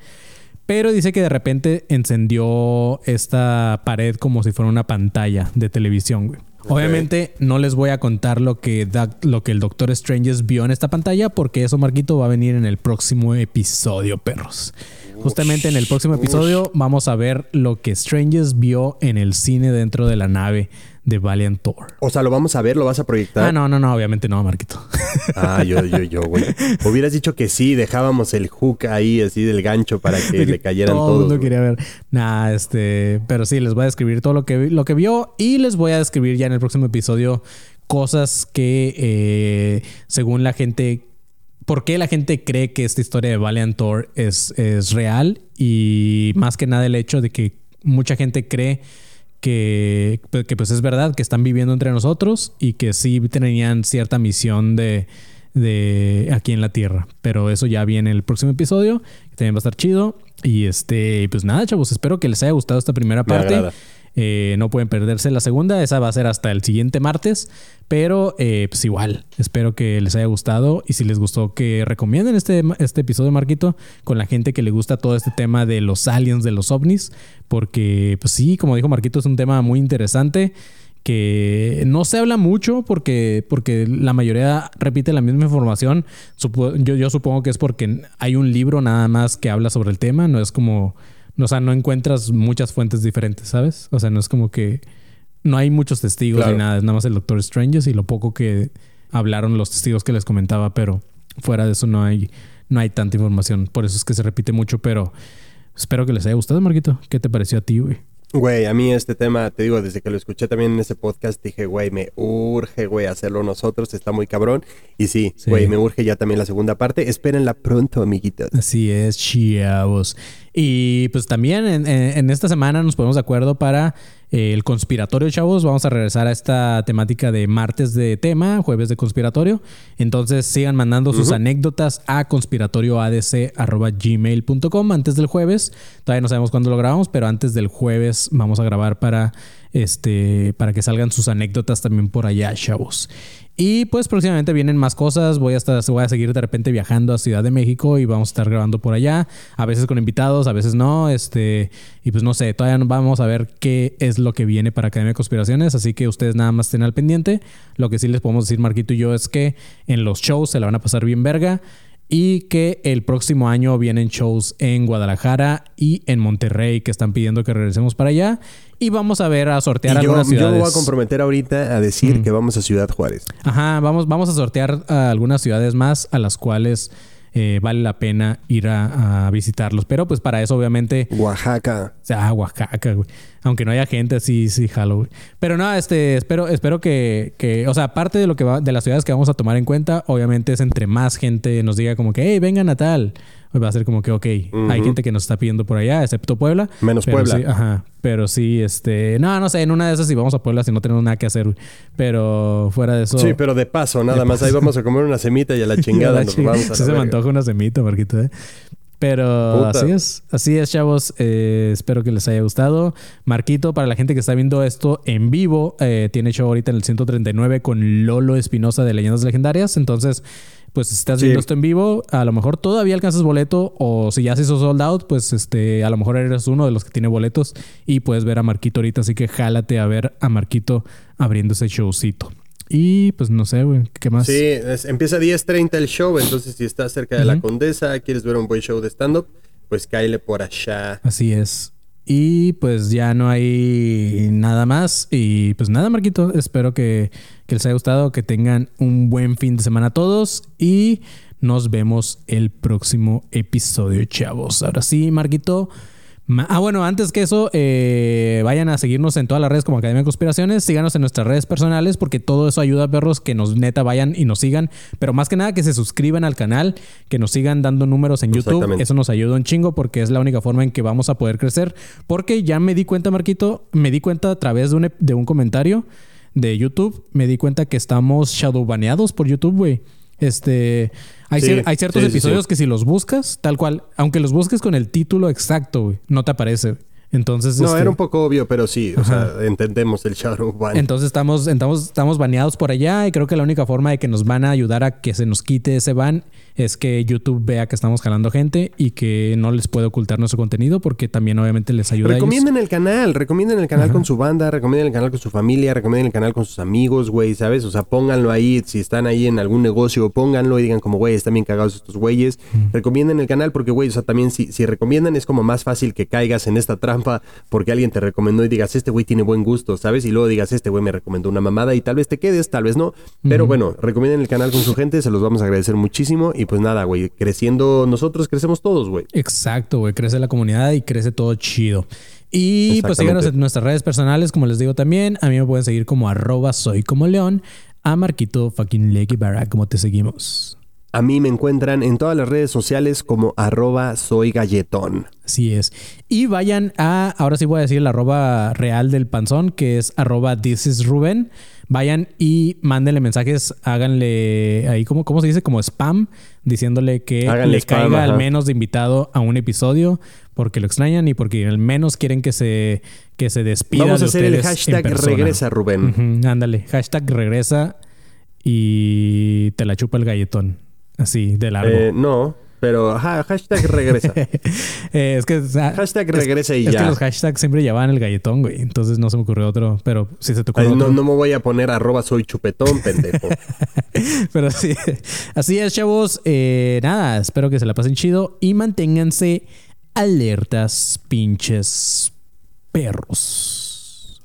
Pero dice que de repente encendió esta pared como si fuera una pantalla de televisión, güey. Obviamente no les voy a contar lo que, lo que el Doctor Strange vio en esta pantalla porque eso, Marquito, va a venir en el próximo episodio, perros. Justamente en el próximo episodio vamos a ver lo que Stranges vio en el cine dentro de la nave de Valiant Thor. O sea, ¿lo vamos a ver? ¿Lo vas a proyectar? Ah, no, no, no, obviamente no, Marquito. *laughs* Ah, yo, yo, yo, güey. Hubieras dicho que sí, dejábamos el hook ahí, así del gancho para que *laughs* le cayeran todo. Todo quería ver. Nah, este, pero sí, les voy a describir todo lo que, lo que vio y les voy a describir ya en el próximo episodio cosas que, eh, según la gente por qué la gente cree que esta historia de Valiant Thor es, es real y más que nada el hecho de que mucha gente cree que, pues, que, pues es verdad, que están viviendo entre nosotros y que sí tenían cierta misión de, de aquí en la Tierra. Pero eso ya viene en el próximo episodio, que también va a estar chido. Y este, pues nada, chavos, espero que les haya gustado esta primera parte. Eh, no pueden perderse la segunda, esa va a ser hasta el siguiente martes, pero eh, pues igual, espero que les haya gustado y si les gustó que recomienden este, este episodio, Marquito, con la gente que le gusta todo este tema de los aliens, de los ovnis, porque pues sí, como dijo Marquito, es un tema muy interesante que no se habla mucho porque, porque la mayoría repite la misma información. yo, yo supongo que es porque hay un libro nada más que habla sobre el tema, no es como o sea, no encuentras muchas fuentes diferentes, ¿sabes? O sea, no es como que no hay muchos testigos ni nada, es nada más el Doctor Strange y lo poco que hablaron los testigos que les comentaba, pero fuera de eso no hay, no hay tanta información. Por eso es que se repite mucho, pero espero que les haya gustado, Marquito. ¿Qué te pareció a ti, güey? Güey, a mí este tema, te digo, desde que lo escuché también en ese podcast, dije, güey, me urge, güey, hacerlo nosotros, está muy cabrón. Y sí, güey, me urge ya también la segunda parte. Espérenla pronto, amiguitos. Así es, chavos. Y pues también en, esta semana nos ponemos de acuerdo para el conspiratorio, chavos. Vamos a regresar a esta temática de martes de tema, jueves de conspiratorio. Entonces sigan mandando sus anécdotas a conspiratorioadc.gmail.com antes del jueves. Todavía no sabemos cuándo lo grabamos, pero antes del jueves vamos a grabar para este para que salgan sus anécdotas también por allá, chavos. Y pues próximamente vienen más cosas. Voy a estar, voy a seguir de repente viajando a Ciudad de México y vamos a estar grabando por allá. A veces con invitados, a veces no. Este, y pues no sé, todavía vamos a ver qué es lo que viene para Academia de Conspiraciones. Así que ustedes nada más estén al pendiente. Lo que sí les podemos decir, Marquito y yo, es que en los shows se la van a pasar bien verga y que el próximo año vienen shows en Guadalajara y en Monterrey que están pidiendo que regresemos para allá y vamos a ver a sortear algunas ciudades. Yo me voy a comprometer ahorita a decir mm. que vamos a Ciudad Juárez. Ajá, vamos, vamos a sortear a algunas ciudades más a las cuales eh, vale la pena ir a, visitarlos. Pero pues para eso obviamente... Oaxaca. O sea, Oaxaca, güey. Aunque no haya gente, sí, sí, Halloween. Pero no, este, espero, espero que, que, o sea, parte de lo que va, de las ciudades que vamos a tomar en cuenta, obviamente es entre más gente nos diga como que, hey, vengan a tal va a ser como que, ok, hay gente que nos está pidiendo por allá, excepto Puebla. Menos Puebla. ajá. Pero sí, este. No, no sé, en una de esas sí vamos a Puebla si no tenemos nada que hacer. Pero fuera de eso. Sí, pero de paso, nada más. Ahí vamos a comer una semita y a la *laughs* chingada nos vamos a Sí, se me antoja una semita, Marquito, ¿eh? Pero así es, así es, chavos. Eh, espero que les haya gustado. Marquito, para la gente que está viendo esto en vivo, eh, tiene show ahorita en el 139 con Lolo Espinosa de Leyendas Legendarias. Entonces, pues si estás viendo esto en vivo, a lo mejor todavía alcanzas boleto o si ya se hizo sold out, pues este, a lo mejor eres uno de los que tiene boletos y puedes ver a Marquito ahorita, así que jálate a ver a Marquito abriendo ese showcito. Y pues no sé, güey, ¿qué más? Sí, empieza a 10.30 el show, entonces si estás cerca de la Condesa, quieres ver un buen show de stand-up, pues cáele por allá. Así es. Y pues ya no hay nada más. Y pues nada, Marquito. Espero que, les haya gustado, que tengan un buen fin de semana todos. Y nos vemos el próximo episodio, chavos. Ahora sí, Marquito. Ah, bueno, antes que eso, eh, vayan a seguirnos en todas las redes como Academia de Conspiraciones, síganos en nuestras redes personales porque todo eso ayuda a perros que nos neta vayan y nos sigan, pero más que nada que se suscriban al canal, que nos sigan dando números en YouTube, eso nos ayuda un chingo porque es la única forma en que vamos a poder crecer, porque ya me di cuenta, Marquito, me di cuenta a través de un, de un comentario de YouTube, me di cuenta que estamos shadowbaneados por YouTube, güey. Este, hay, ciertos episodios que si los buscas, tal cual, aunque los busques con el título exacto, no te aparece. Entonces, No, este, era un poco obvio, pero sí, o sea, entendemos el shadow ban. entonces estamos, estamos, estamos baneados por allá y creo que la única forma de que nos van a ayudar a que se nos quite ese ban es que YouTube vea que estamos jalando gente y que no les puede ocultar nuestro contenido porque también obviamente les ayuda a ellos. Recomienden el canal, recomienden el canal con su banda, recomienden el canal con su familia, recomienden el canal con sus amigos, güey, ¿sabes? O sea, pónganlo ahí, si están ahí en algún negocio, pónganlo y digan como, güey, están bien cagados estos güeyes. Recomienden el canal porque, güey, o sea, también si, si recomiendan es como más fácil que caigas en esta trampa porque alguien te recomendó y digas, este güey tiene buen gusto, ¿sabes? Y luego digas, este güey me recomendó una mamada y tal vez te quedes, tal vez no. Pero bueno, recomienden el canal con su gente, se los vamos a agradecer muchísimo y pues nada, güey, creciendo nosotros, crecemos todos, güey. Exacto, güey. Crece la comunidad y crece todo chido. Y pues síganos en nuestras redes personales, como les digo también. A mí me pueden seguir como arroba soy como león. A Marquito fucking Leggy Barra, como te seguimos. A mí me encuentran en todas las redes sociales como arroba soy galletón. Así es. Y vayan a, ahora sí voy a decir el arroba real del panzón, que es arroba this is Ruben. Vayan y mándenle mensajes, háganle ahí como, ¿cómo se dice? Como spam, diciéndole que Háganle le spam, caiga al menos de invitado a un episodio porque lo extrañan y porque al menos quieren que se, que se despida Vamos a de hacer el hashtag regresa, Rubén. Ándale, hashtag regresa y te la chupa el galletón. Así, de largo. Eh, no, pero ajá, hashtag regresa. *laughs* Eh, es que o sea, Hashtag es- regresa y es ya. que los hashtags siempre llevaban el galletón, güey. Entonces no se me ocurrió otro. Pero si se te ocurrió no, otro. no me voy a poner arroba soy chupetón, pendejo. *laughs* Pero sí. Así es, chavos. Eh, nada, espero que se la pasen chido y manténganse alertas, pinches perros.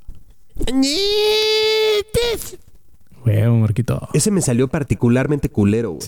Huevo, Marquito. Ese me salió particularmente culero, güey.